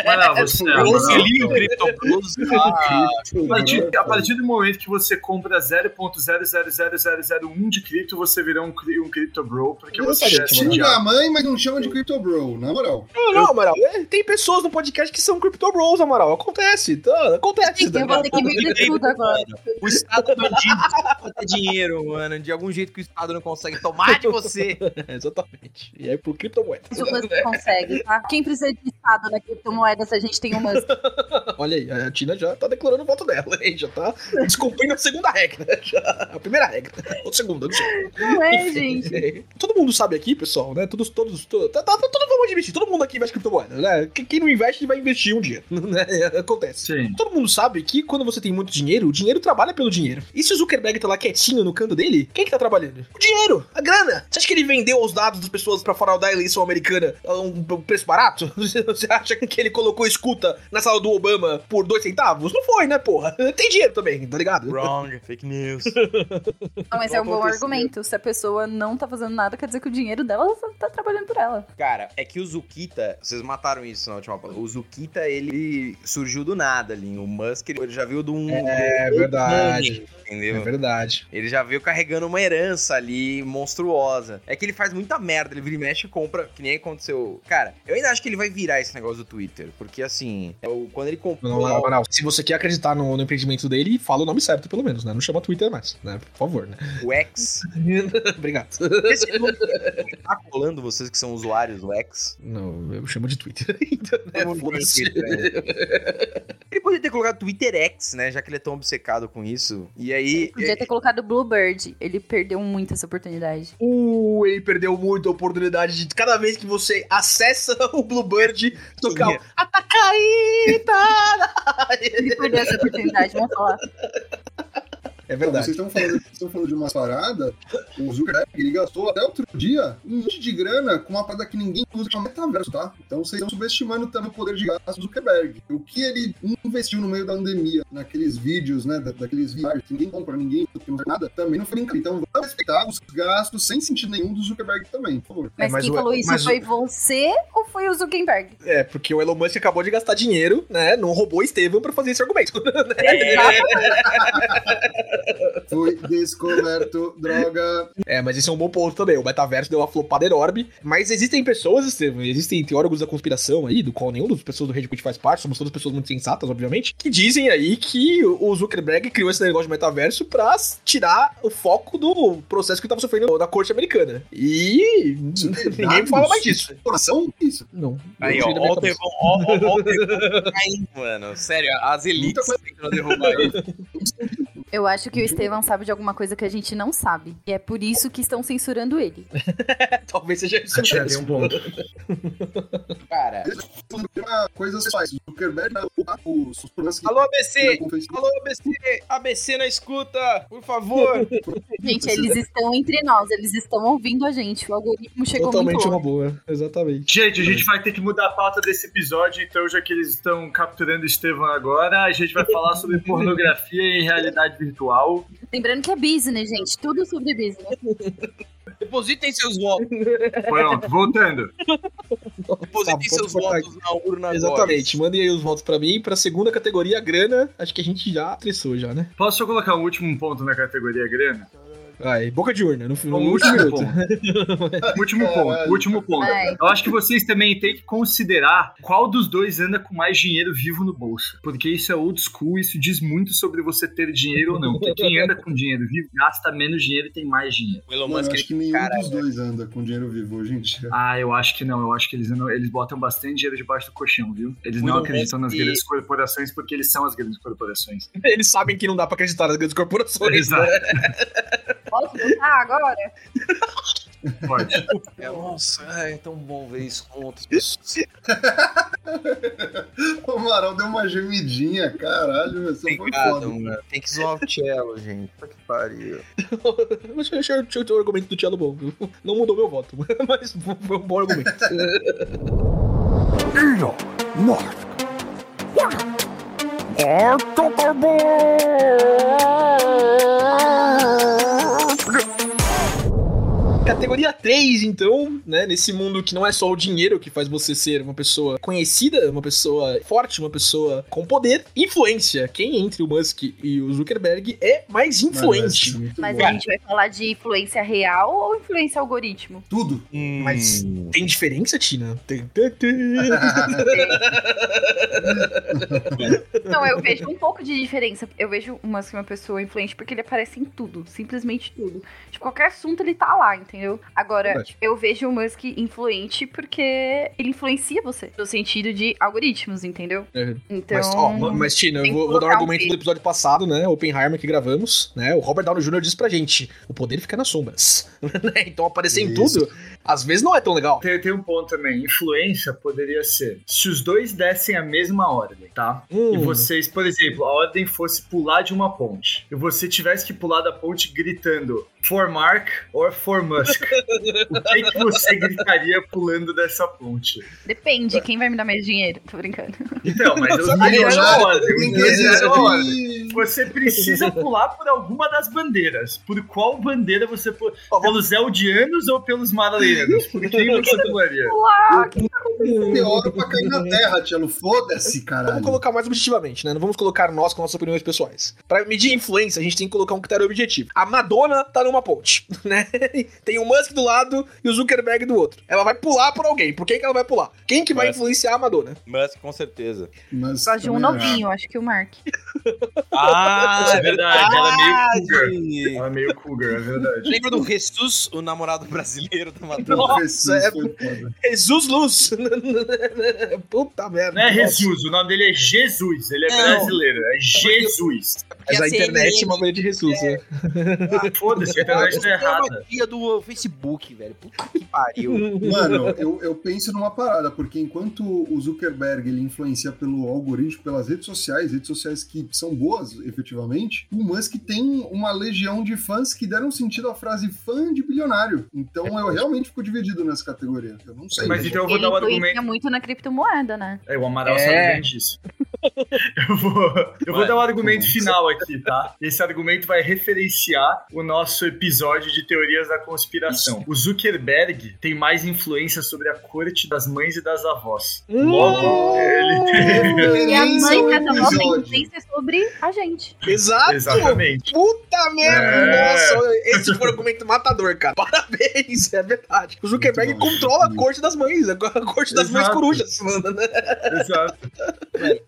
Amaral, você é. Eu Amaral. auxilio o Crypto Bros a A partir, a partir do momento que você compra 0.000001 de cripto, você virou um, um Crypto Bro, porque você é. Xinga a mãe, mas não chama de Crypto Bro, na moral. Não, não, Amaral, é, tem pessoas no podcast que são crypto bros, Amaral. acontece, tá, acontece. Sim, eu vou ter que vender tudo agora. O Estado bandido ter dinheiro, mano. De algum jeito que o Estado não consegue tomar de você. Exatamente. E aí por criptomoedas. Mas o Musk consegue, tá? Quem precisa de Estado na criptomoeda se a gente tem o Musk? Olha aí, a Tina já tá declarando o voto dela, hein? Já tá descumprindo a segunda regra. Já. A primeira regra. Ou a segunda, não sei. Não é, gente. Todo mundo sabe aqui, pessoal, né? Todos, todos, todos tá, tá, todo mundo investir. Todo mundo aqui investe criptomoeda, né? Quem não investe vai investir um dia. Né? Acontece. Sim. Todo mundo sabe que quando você tem muito dinheiro, o dinheiro trabalha pelo dinheiro. E se o Zuckerberg tá lá quietinho no canto dele, quem que tá trabalhando? O dinheiro, a grana. Você acha que ele vendeu os dados das pessoas pra fraudar a eleição americana a um preço barato? Você acha que ele colocou escuta na sala do Obama por dois centavos? Não foi, né, porra? Tem dinheiro também, tá ligado? Wrong, fake news. Não, mas é um bom argumento. Se a pessoa não tá fazendo nada, quer dizer que o dinheiro dela tá trabalhando por ela. Cara, é que o Zukita, vocês mataram isso na última palavra. O Zukita, ele surgiu do nada ali. O Musk, ele já viu de um. É verdade. É Entendeu? verdade. Ele já veio carregando uma herança ali monstruosa. É que ele faz muita merda, ele vira e mexe e compra, que nem aconteceu. Cara, eu ainda acho que ele vai virar esse negócio do Twitter, porque assim, é o- quando ele comprou. Não, não, não. Se você quer acreditar no, no empreendimento dele, fala o nome certo, pelo menos, né? Não chama Twitter mais, né? Por favor, né? O X. Obrigado. Esse nome tá colando vocês que são usuários do X. Não, eu chamo de Twitter ainda, né? Foda-se. Twitter, né? Ele poderia ter colocado Twitter X, né? Já que ele é tão obcecado com isso. E aí. Podia ter colocado Bluebird. Ele perdeu muito essa oportunidade. Uh, ele perdeu muito a oportunidade de cada vez que você acessa o Bluebird tocar o Atacaíta! Ele perdeu essa oportunidade, vamos falar. É Vocês verdade. estão falando, vocês estão falando de uma parada, o Zuckerberg ele gastou até outro dia um monte de grana com uma parada que ninguém usa, que é o metaverso, tá? Então vocês estão subestimando também o poder de gasto do Zuckerberg. O que ele investiu no meio da pandemia, naqueles vídeos, né, da- daqueles viagens que ninguém compra, ninguém, porque não faz nada, também não foi incrível. Então vamos respeitar os gastos sem sentido nenhum do Zuckerberg também, por favor. Mas, mas quem o- falou isso o- foi você ou foi o Zuckerberg? É, porque o Elon Musk acabou de gastar dinheiro, né? Não roubou Estevam pra fazer esse argumento. Foi descoberto, droga. É, mas esse é um bom ponto também. O metaverso deu uma flopada enorme. Mas existem pessoas, Estevam, existem teóricos da conspiração aí, do qual nenhum das pessoas do Red Quit faz parte, somos todas pessoas muito sensatas, obviamente, que dizem aí que o Zuckerberg criou esse negócio de metaverso pra tirar o foco do processo que ele tava sofrendo na corte americana. E ninguém fala mais disso. Coração? Isso. Não. Aí, ó, ó o. Tevão, ó, ó, ó o Tevão caindo, mano. Sério, as elites tentando derrubar ele. Eu acho que o Estevam sabe de alguma coisa que a gente não sabe. E é por isso que estão censurando ele. Talvez seja isso. Tinha ali um ponto. Cara. Uma coisa faz. O Zuckerberg, né, os problemas que Alô, ABC! Alô, ABC! ABC na escuta, por favor! Gente, eles estão entre nós, eles estão ouvindo a gente. O algoritmo chegou Totalmente muito uma boa. Exatamente. Gente, a gente vai ter que mudar a pauta desse episódio, então, já que eles estão capturando o Estevão agora, a gente vai falar sobre pornografia e realidade virtual. Lembrando que é business, gente. Tudo sobre business. Depositem seus votos. Pronto, voltando. Depositem Tá, seus votos na urna Exatamente. Mandem aí os votos pra mim. Pra segunda categoria, grana. Acho que a gente já tressou já, né? Posso só colocar um último ponto na categoria grana? Vai, boca de urna. No, no último último ponto. último ponto, último ponto. Eu acho que vocês também têm que considerar qual dos dois anda com mais dinheiro vivo no bolso. Porque isso é old school, isso diz muito sobre você ter dinheiro ou não. Porque quem anda com dinheiro vivo gasta menos dinheiro e tem mais dinheiro. O Elon Musk, eu acho que nenhum cara, dos dois anda com dinheiro vivo hoje em dia. Ah, eu acho que não. Eu acho que eles, andam- eles botam bastante dinheiro debaixo do colchão, viu? Eles não Elon acreditam nas Musk- grandes corporações porque eles são as grandes corporações. Eles sabem que não dá pra acreditar nas grandes corporações. Exato. né? Posso botar agora? Pode. É, nossa, é tão bom ver isso com outras pessoas. O Amaral deu uma gemidinha, caralho, essa foi Obrigado, foda. mano. Tem que zoar o cello, gente. Puta que pariu. Mas eu achei achei o teu argumento do Tielo bom. Não mudou meu voto, mas foi um bom argumento. Categoria 3, então, né? Nesse mundo que não é só o dinheiro que faz você ser uma pessoa conhecida, uma pessoa forte, uma pessoa com poder. Influência. Quem entre o Musk e o Zuckerberg é mais influente. Mano, Mas bom. a gente vai falar de influência real ou influência algoritmo? Tudo. Mas Hum. tem diferença, Tina? Tem. Não, eu vejo um pouco de diferença. Eu vejo o Musk uma pessoa influente porque ele aparece em tudo, simplesmente tudo. De qualquer assunto ele tá lá, entendeu? Agora, Verdade. eu vejo o Musk influente porque ele influencia você, no sentido de algoritmos, entendeu? É. Então, Mas, ó, mas Tina, eu vou, vou dar um um argumento peso. do episódio passado, né? Oppenheimer que gravamos, né? O Robert Downey Jr. disse pra gente: o poder fica nas sombras. Né? então aparecer em Isso. tudo, às vezes não é tão legal. Tem, tem um ponto também. Influência poderia ser se os dois dessem a mesma ordem, tá? Hum. E vocês, por exemplo, a ordem fosse pular de uma ponte. E você tivesse que pular da ponte gritando For Mark or For Musk. O que, que você gritaria pulando dessa ponte? depende, quem vai me dar mais dinheiro? Tô brincando. Então, mas eu Sabe, diria eu a ordem. Tem eu que diria a ordem. existir. Você precisa pular por alguma das bandeiras. Por qual bandeira você pula? Pelos Eldianos ou pelos Marlenos? Por quem você pularia? Olá, Meteoro pra cair na Terra, Tchelo. Foda-se, Vamos caralho. colocar mais objetivamente, né? Não vamos colocar nós com nossas opiniões pessoais. Pra medir influência, a gente tem que colocar um critério objetivo. A Madonna tá numa ponte, né? Tem o Musk do lado e o Zuckerberg do outro. Ela vai pular por alguém. Por quem que ela vai pular? Quem que vai Musk. influenciar a Madonna? Musk, com certeza. Mas Só de um também é. novinho, acho que o Mark. Ah, É verdade, ela é meio cougar. Ela é meio cougar, é verdade. Lembra do Jesus, o namorado brasileiro da Madonna? Nossa, Jesus é- foda. Jesus Luz! Puta merda. Não é. Jesus, o nome dele é Jesus, ele é Não. brasileiro, é Jesus. Mas a internet CNN é uma coisa de Jesus, né? Ah, Foda-se, a internet tá é errada. tia Facebook, velho. Puta que pariu. Mano, eu, eu penso numa parada, porque enquanto o Zuckerberg ele influencia pelo algoritmo, pelas redes sociais, redes sociais que são boas, efetivamente, o Musk tem uma legião de fãs que deram sentido à frase fã de bilionário. Então eu realmente fico dividido nessa categoria. Eu não sei. Mas então eu vou Ele dar influencia argumento. muito na criptomoeda, né? É, o Amaral É. sabe bem disso. Eu vou, eu vou dar o argumento final aqui, tá? Esse argumento vai referenciar o nosso episódio de teorias da conspiração. O Zuckerberg tem mais influência sobre a corte das mães e das avós. Logo, ele E a mãe ao dessa avó tem influência sobre a gente. Exato! Exatamente. Puta merda! É. Nossa, esse foi um argumento matador, cara. Parabéns, é verdade. O Zuckerberg controla a corte das mães, a corte das mães Exato. corujas, mano, né? Exato.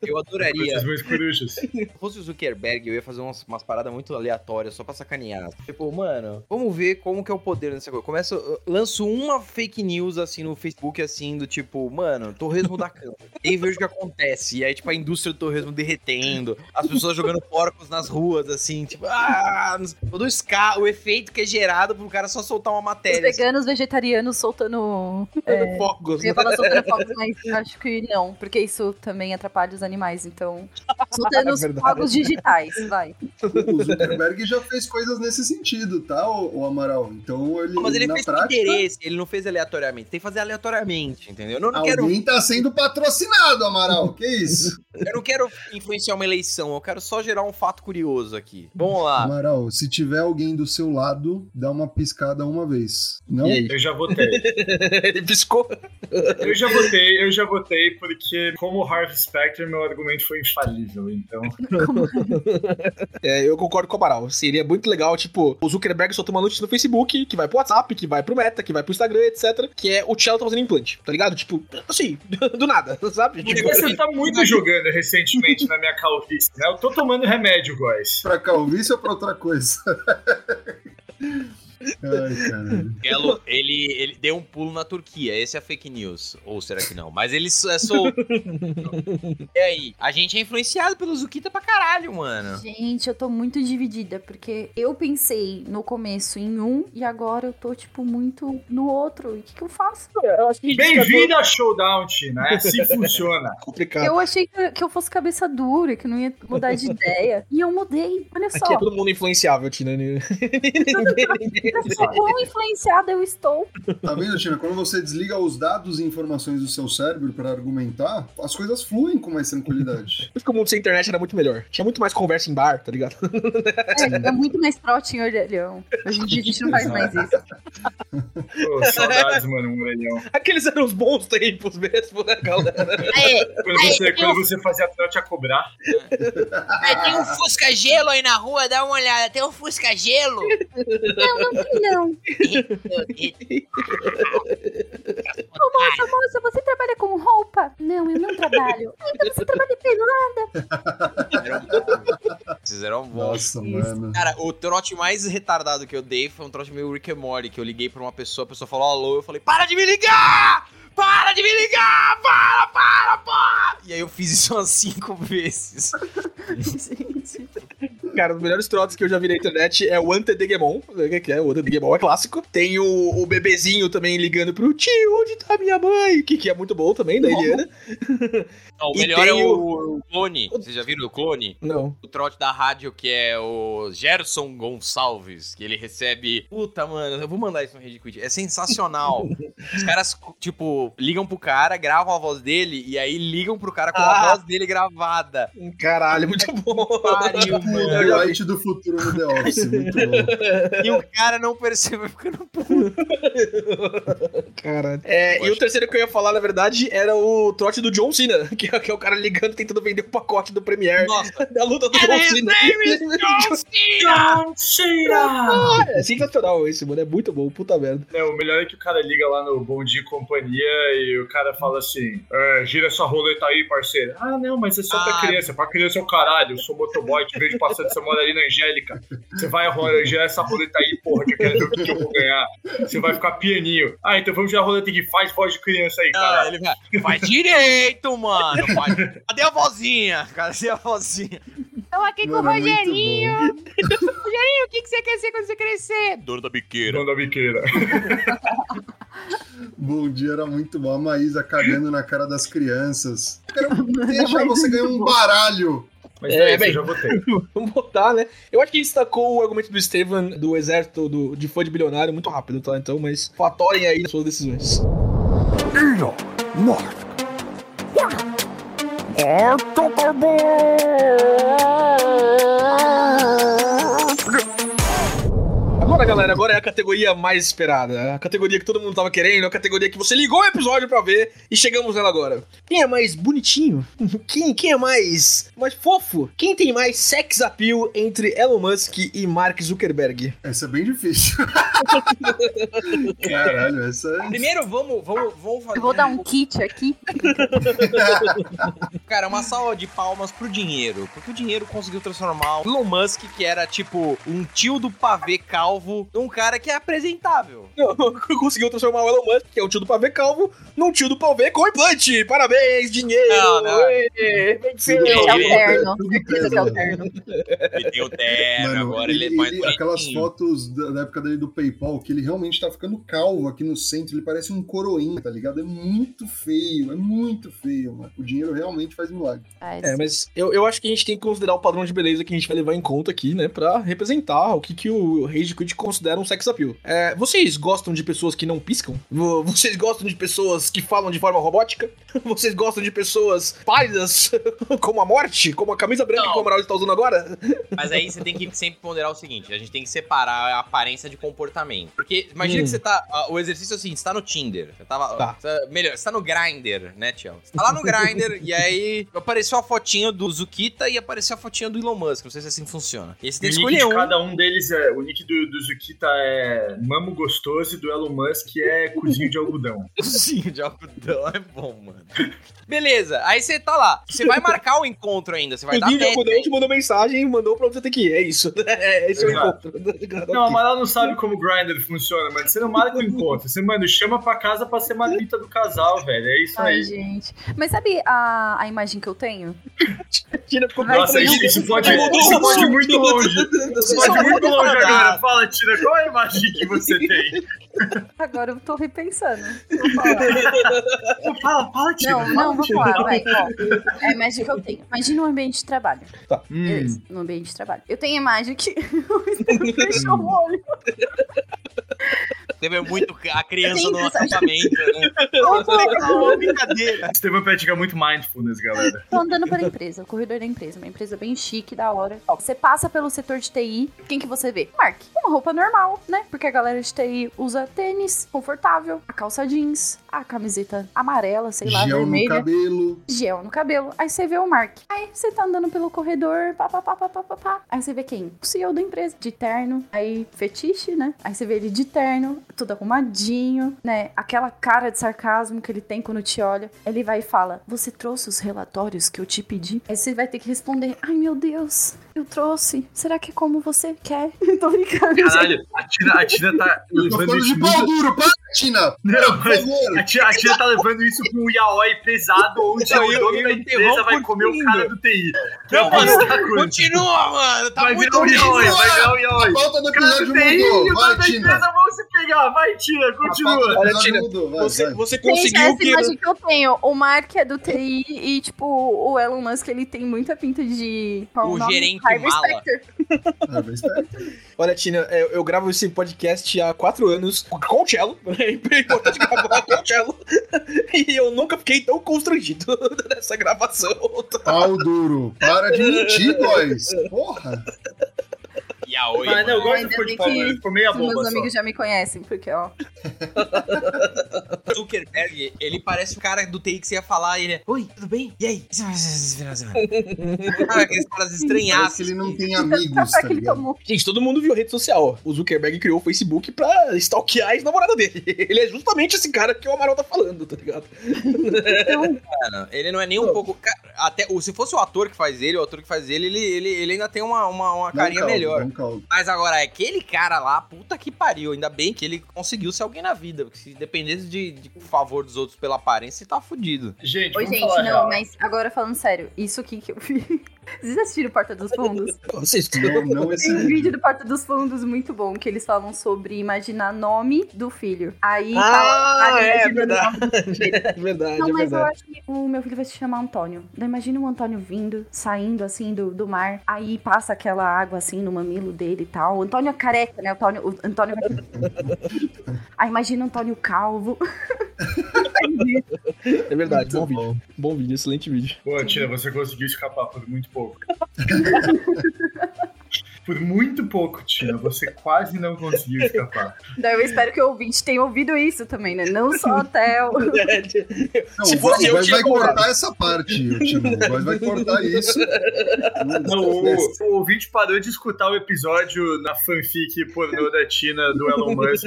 Eu adoraria. As mães corujas. Se fosse o Zuckerberg, eu ia fazer umas, umas paradas muito aleatórias só pra sacanear. Tipo, mano, vamos ver como que é o poder coisa. Eu lanço uma fake news assim no Facebook, assim, do tipo, mano, torresmo da cama. E aí vejo o que acontece. E aí, tipo, a indústria do torresmo derretendo, as pessoas jogando porcos nas ruas, assim, tipo, ah, todo o, ska, o efeito que é gerado pro cara só soltar uma Os matéria. assim. veganos, vegetarianos soltando. É, Fogos, eu ia né? falar soltando fogos, mas acho que não, porque isso também atrapalha os animais. Então, soltando os verdade. fogos digitais, vai. O Zuckerberg já fez coisas nesse sentido, tá, o, o Amaral? Então ele, Não, mas ele na fez com prática, interesse, ele não fez aleatoriamente. Tem que fazer aleatoriamente, entendeu? Eu não, quero, alguém tá sendo patrocinado, Amaral. Que isso? eu não quero influenciar uma eleição, eu quero só gerar um fato curioso aqui. Vamos lá. Amaral, se tiver alguém do seu lado, dá uma piscada uma vez. Não? E aí? Eu já votei. Ele piscou. Eu já votei, eu já votei, porque como Harvey Specter, meu argumento foi infalível, então. É, eu concordo com o Amaral. Seria muito legal, tipo, o Zuckerberg soltou uma notícia no Facebook, que vai pro WhatsApp, que vai pro Meta, que vai pro Instagram, etc. Que é o Tchelo tá fazendo implante, tá ligado? Tipo, assim, do nada, sabe? Tipo, Você tá muito jogando recentemente na minha calvície, né? Eu tô tomando remédio, guys. Pra calvície ou pra outra coisa? Ai, caralho. Gelo, ele, ele deu um pulo na Turquia. Esse é fake news. Ou será que não? Mas ele é solto. e aí? A gente é influenciado pelo Zukita pra caralho, mano. Gente, eu tô muito dividida, porque eu pensei no começo em um e agora eu tô, tipo, muito no outro. E o que, que eu faço? Bem-vindo a Showdown, Tina. É assim que funciona. complicado. Eu achei que, que eu fosse cabeça dura, que eu não ia mudar de ideia. E eu mudei, olha Aqui só. é todo mundo influenciável, Tina. Ninguém- Quão influenciada eu estou. Tá vendo, Tina? Quando você desliga os dados e informações do seu cérebro para argumentar, as coisas fluem com mais tranquilidade. Por isso que o mundo sem internet era muito melhor. Tinha muito mais conversa em bar, tá ligado? É, é muito mais trote em orelhão. Hoje em dia a gente não faz mais isso. Pô, saudades, mano, um orelhão. Aqueles eram os bons tempos mesmo, né, galera? Aí, Quando você, quando você fazia trote a cobrar. tem um Fusca Gelo aí na rua, dá uma olhada. Tem um Fusca Gelo? Não, não não. Ô, moça, moça, você trabalha com roupa? Não, eu não trabalho. Então você trabalha pelada. Esses eram bons. Nossa, mano. Cara, o trote mais retardado que eu dei foi um trote meio Rick and Morty, que eu liguei pra uma pessoa, a pessoa falou alô, eu falei, para de me ligar! Para de me ligar! Para, para, para! E aí eu fiz isso umas cinco vezes. Gente. Cara, um dos melhores trotes que eu já vi na internet é o Antedegemon. O que é? O Antedegemon é clássico. Tem o, o bebezinho também ligando pro tio, onde tá minha mãe? Que, que é muito bom também, da Eliana. Não, o melhor é o, o clone. Vocês já viram o clone? Não. O trote da rádio, que é o Gerson Gonçalves, que ele recebe. Puta, mano, eu vou mandar isso no Rede Quit. É sensacional. Os caras, tipo, ligam pro cara, gravam a voz dele e aí ligam pro cara com a Ah. voz dele gravada. Caralho, muito bom. Pariu, mano. Dwight do futuro no The Office, muito bom. E o cara não percebeu ficando puto. Caralho. É, e o terceiro que eu ia falar, na verdade, era o trote do John Cena, que é, que é o cara ligando tentando vender o pacote do Premiere Nossa. da luta do And John Cena. John Cena! John Cena! É sensacional esse, mano. É muito bom, puta merda. Não, o melhor é que o cara liga lá no Bom Dia e Companhia e o cara fala assim: "É, gira essa roleta aí, parceiro. Ah, não, mas é só pra Ah. criança. Pra criança é o caralho. Eu sou motoboy, te vejo passando, você mora ali na Angélica. Você vai girar essa roleta aí, porra, que eu quero ver o que eu vou ganhar. Você vai ficar pianinho. Ah, então vamos girar a roleta que faz voz de criança aí, Ah, cara. ele vai. Faz direito, mano. Faz... Cadê a vozinha? Cadê a vozinha? Tô aqui Mano, é muito bom. Rogerinho, o que, que você quer ser quando você crescer? Dono da biqueira. Dono da biqueira. Bom dia era muito bom. A Maísa cagando na cara das crianças. Cara, deixa você ganhar um baralho. Mas É, é, isso, bem. eu já votei. Vamos botar, né? Eu acho que destacou o argumento do Estevan do exército do, de fã de bilionário muito rápido, tá? Então, mas fatorem aí nas suas decisões. Agora, galera, agora é a categoria mais esperada. A categoria que todo mundo tava querendo, a categoria que você ligou o episódio pra ver e chegamos nela agora. Quem é mais bonitinho? Quem, quem é mais, mais fofo? Quem tem mais sex appeal entre Elon Musk e Mark Zuckerberg? Essa é bem difícil. Caralho, essa é. Primeiro, vamos, vamos, vamos fazer. Eu vou dar um kit aqui. Cara, uma salva de palmas pro dinheiro. Porque o dinheiro conseguiu transformar o Elon Musk, que era tipo um tio do pavê calvo, num cara que é apresentável. Conseguiu transformar o Elon Musk, que é o tio do pavê calvo, num tio do pavê com implante. Parabéns, dinheiro! Não, não. Esse é o terno. é o terno. Ele tem o terno, Mano, agora ele, ele, é mais ele- aquelas fotos da, da época dele do PayPal, que ele realmente tá ficando calvo aqui no centro, ele parece um coroinha, tá ligado? É muito feio, é muito feio, mano. O dinheiro realmente faz milagre. É, mas eu, eu acho que a gente tem que considerar o padrão de beleza que a gente vai levar em conta aqui, né? Pra representar o que, que o Rage Quit considera um sex appeal. É, vocês gostam de pessoas que não piscam? Vo- Vocês gostam de pessoas que falam de forma robótica? Vocês gostam de pessoas pálidas, como a morte? Como a camisa branca Não. que o Amaral está usando agora? Mas aí você tem que sempre ponderar o seguinte: a gente tem que separar a aparência de comportamento. Porque imagina Hum. que você tá. O exercício é o seguinte: você tá no Tinder. Você tava. Tá. você- melhor, você tá no Grindr, né, Tião? Você tá lá no Grindr e aí apareceu a fotinho do Zukita e apareceu a fotinho do Elon Musk. Não sei se assim funciona. E aí você tem que escolher um. cada um deles é. O nick do, do Zukita é Mamo Gostoso e do Elon Musk é Cozinho de Algodão. Cozinho de algodão é bom, mano. Beleza, aí você tá lá. Você vai marcar o encontro ainda. Você vai o dar match algodão te mandou mensagem e mandou pra você ter que ir. É isso. É, esse é o encontro. Não, a Amaral não sabe como o Grindr funciona, mano. Você não marca o encontro. Você, mano, chama pra casa pra ser marmita do casal, velho. É isso Ai, aí. gente. Mas sabe a, a imagem que eu tenho? Tira, ficou Nossa, isso, isso pode, isso pode ir muito longe. Isso pode ir muito longe agora. Fala, Qual é a imagem que você tem? Agora eu tô repensando. Vou falar. Fala, fala, Tira. Não, não, vou falar, vai. Ó, é a imagem que eu tenho. Imagina um ambiente de trabalho. Hum. Beleza, no ambiente de trabalho. Eu tenho a imagem que o fechou o olho. Teve muito a criança no acampamento, né? Brincadeira. Estevam pratica muito mindfulness, galera. Tô andando pela empresa, o corredor da empresa, uma empresa bem chique, da hora. Ó, você passa pelo setor de TI, quem que você vê? Mark, uma roupa normal, né? Porque a galera de TI usa tênis confortável, a calça jeans, a camiseta amarela, sei lá, Gel vermelha. no cabelo. Gel no cabelo. Aí você vê o Mark. Aí você tá andando pelo corredor, pá, pá, pá, pá, pá, pá, pá. Aí você vê quem? O CEO da empresa, de terno. Aí, fetiche, né? Aí você vê ele de terno, tudo arrumadinho, né? Aquela cara de sarcasmo que ele tem quando te olha. Ele vai e fala: Você trouxe os relatórios que eu te pedi? Aí você vai ter que responder: Ai, meu Deus, eu trouxe. Será que é como você quer? Tô brincando. Caralho, a Tina, a Tina tá Eu tô de pau duro, para, Tina! Não, Por favor! a tia, a tia tá levando isso pra um yaoi pesado, onde Não, o dono da empresa vai comer o cara do TI. Não, mano, virar coisa. continua, mano. Tá Vai muito virar um yaoi, vai virar A yaoi. pauta do O cara do TI e mudou. o Vai, dono da Tina. empresa vão se pegar. Vai, Tina, A continua. do Olha, Tina, Você, você Gente, conseguiu essa que. imagem que eu tenho, o Mark é do TI e, tipo, o Elon Musk, ele tem muita pinta de... qual O nome? gerente Harvey mala. Specter. Ah, vai esperto. Olha, Tina, é, eu gravo esse podcast há quatro anos com o cello. É importante gravar com o cello. E eu nunca fiquei tão constrangido nessa gravação. Pau duro. Para de mentir, boys. Porra. Yaoi, Ah, não, eu gosto Ainda do que ficou meia Os bomba meus só. amigos já me conhecem, porque, ó... Zuckerberg, ele parece o cara do TI que você ia falar e ele é, Oi, tudo bem? E aí? Sabe aqueles caras Parece que estranhaços. ele não tem Tanto amigos, tá que ele ligado? Gente, todo mundo viu a rede social. O Zuckerberg criou o Facebook pra stalkear a ex-namorada dele. Ele é justamente esse cara que o Amaral tá falando, tá ligado? Mano, ele não é nem um pouco. Até, se fosse o ator que faz ele, o ator que faz ele, ele, ele, ele ainda tem uma, uma, uma um carinha caldo, melhor. Mas agora, aquele cara lá, puta que pariu. Ainda bem que ele conseguiu ser alguém na vida. Porque se dependesse de, de favor dos outros pela aparência, ele tá fudido. Gente, Oi, gente, não, real. mas agora falando sério, isso aqui que eu vi. Vocês assistiram Porta dos Fundos? Vocês Não, não esse Tem um vídeo do Porta dos Fundos muito bom, que eles falam sobre imaginar nome do filho. Aí Ah, fala, é verdade. nome do filho. É verdade, Não, é mas eu verdade. acho que o meu filho vai se chamar Antônio. Daí imagina o Antônio vindo, saindo assim do, do mar. Aí passa aquela água assim no mamilo dele e tal. O Antônio é careca, né? O Antônio, o Antônio vai. Aí imagina o Antônio calvo. É verdade, bom Muito vídeo. Bom vídeo, excelente vídeo. Pô, Tina, você conseguiu escapar por muito pouco. por muito pouco, Tina. Você quase não conseguiu escapar. Daí eu espero que o ouvinte tenha ouvido isso também, né? Não só até o. Não, Se o fosse eu, Góis tinha vai colocado. cortar essa parte, o Tino. O Góis vai cortar isso. Não, o, o ouvinte parou de escutar o episódio na fanfic pornô da Tina do Elon Musk.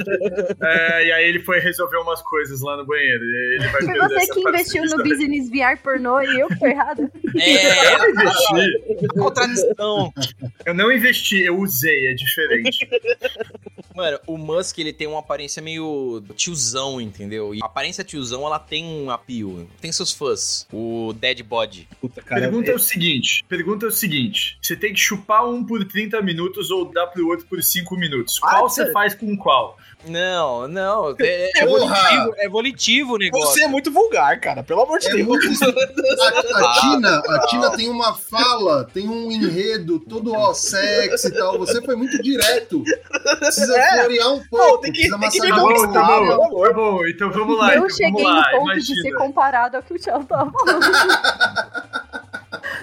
É, e aí ele foi resolver umas coisas lá no banheiro. Ele vai Foi você que investiu no business VR pornô e eu que tô errada. É, Eu não investi. Eu não investi, eu usei, é diferente. Mano, o Musk, ele tem uma aparência meio tiozão, entendeu? E a aparência tiozão, ela tem um apio. Tem seus fãs. O Dead Body. Puta, cara. Pergunta é o seguinte: pergunta é o seguinte: você tem que chupar um por 30 minutos ou dar pro outro por 5 minutos. Qual você faz com qual? Não, não. É, é volitivo, é volitivo o negócio. Você é muito vulgar, cara. Pelo amor de É Deus. muito... a, a Tina, a Tina tem uma fala, tem um enredo todo ó, sexy e tal. Você foi muito direto. Precisa É. florear um pouco. tem que- precisa tem que me Tá bom, tá bom, tá bom. Então vamos lá. eu então cheguei vamos no lá, ponto de imagina. ser comparado ao que o Tchelo tava falando.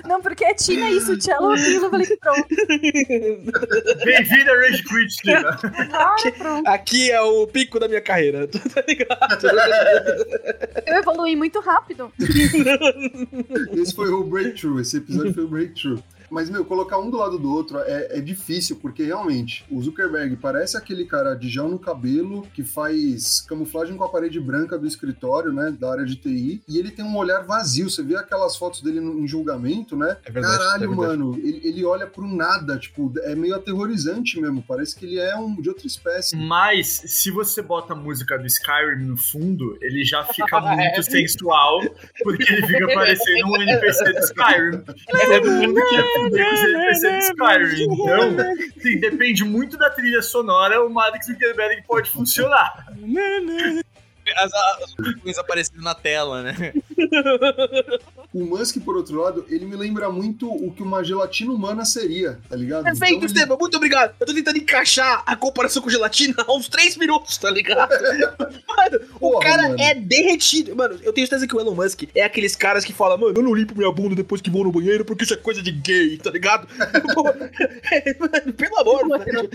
Não, porque é Tina isso, Tchelo aquilo. Eu falei, pronto. Bem-vindo a Rage Quit, Tina. Ah, pronto. Aqui é o pico da minha carreira. Tá ligado? Eu evolui muito rápido. Esse foi o breakthrough, esse episódio foi o breakthrough. Mas, meu, colocar um do lado do outro é, é difícil, porque realmente o Zuckerberg parece aquele cara de gel no cabelo que faz camuflagem com a parede branca do escritório, né? Da área de TI, e ele tem um olhar vazio. Você vê aquelas fotos dele no, em julgamento, né? É verdade, Caralho, é verdade. mano, ele, ele olha pro nada, tipo, é meio aterrorizante mesmo. Parece que ele é um de outra espécie. Mas, se você bota a música do Skyrim no fundo, ele já fica muito É. sensual, porque ele fica parecendo um NPC do Skyrim. Todo mundo quer fuder Skyrim. Então, sim, depende muito da trilha sonora, o Mark Zuckerberg pode funcionar. As, as, as coisas aparecendo na tela, né? O Musk, por outro lado, ele me lembra muito o que uma gelatina humana seria, tá ligado? Perfeito, Então, ele- Esteban, muito obrigado. Eu tô tentando encaixar a comparação com gelatina há uns 3 minutos, tá ligado? mano, o Porra, cara mano. é derretido. Mano, eu tenho certeza que o Elon Musk é aqueles caras que falam, mano, eu não limpo minha bunda depois que vou no banheiro porque isso é coisa de gay, tá ligado? Mano, pelo amor, velho.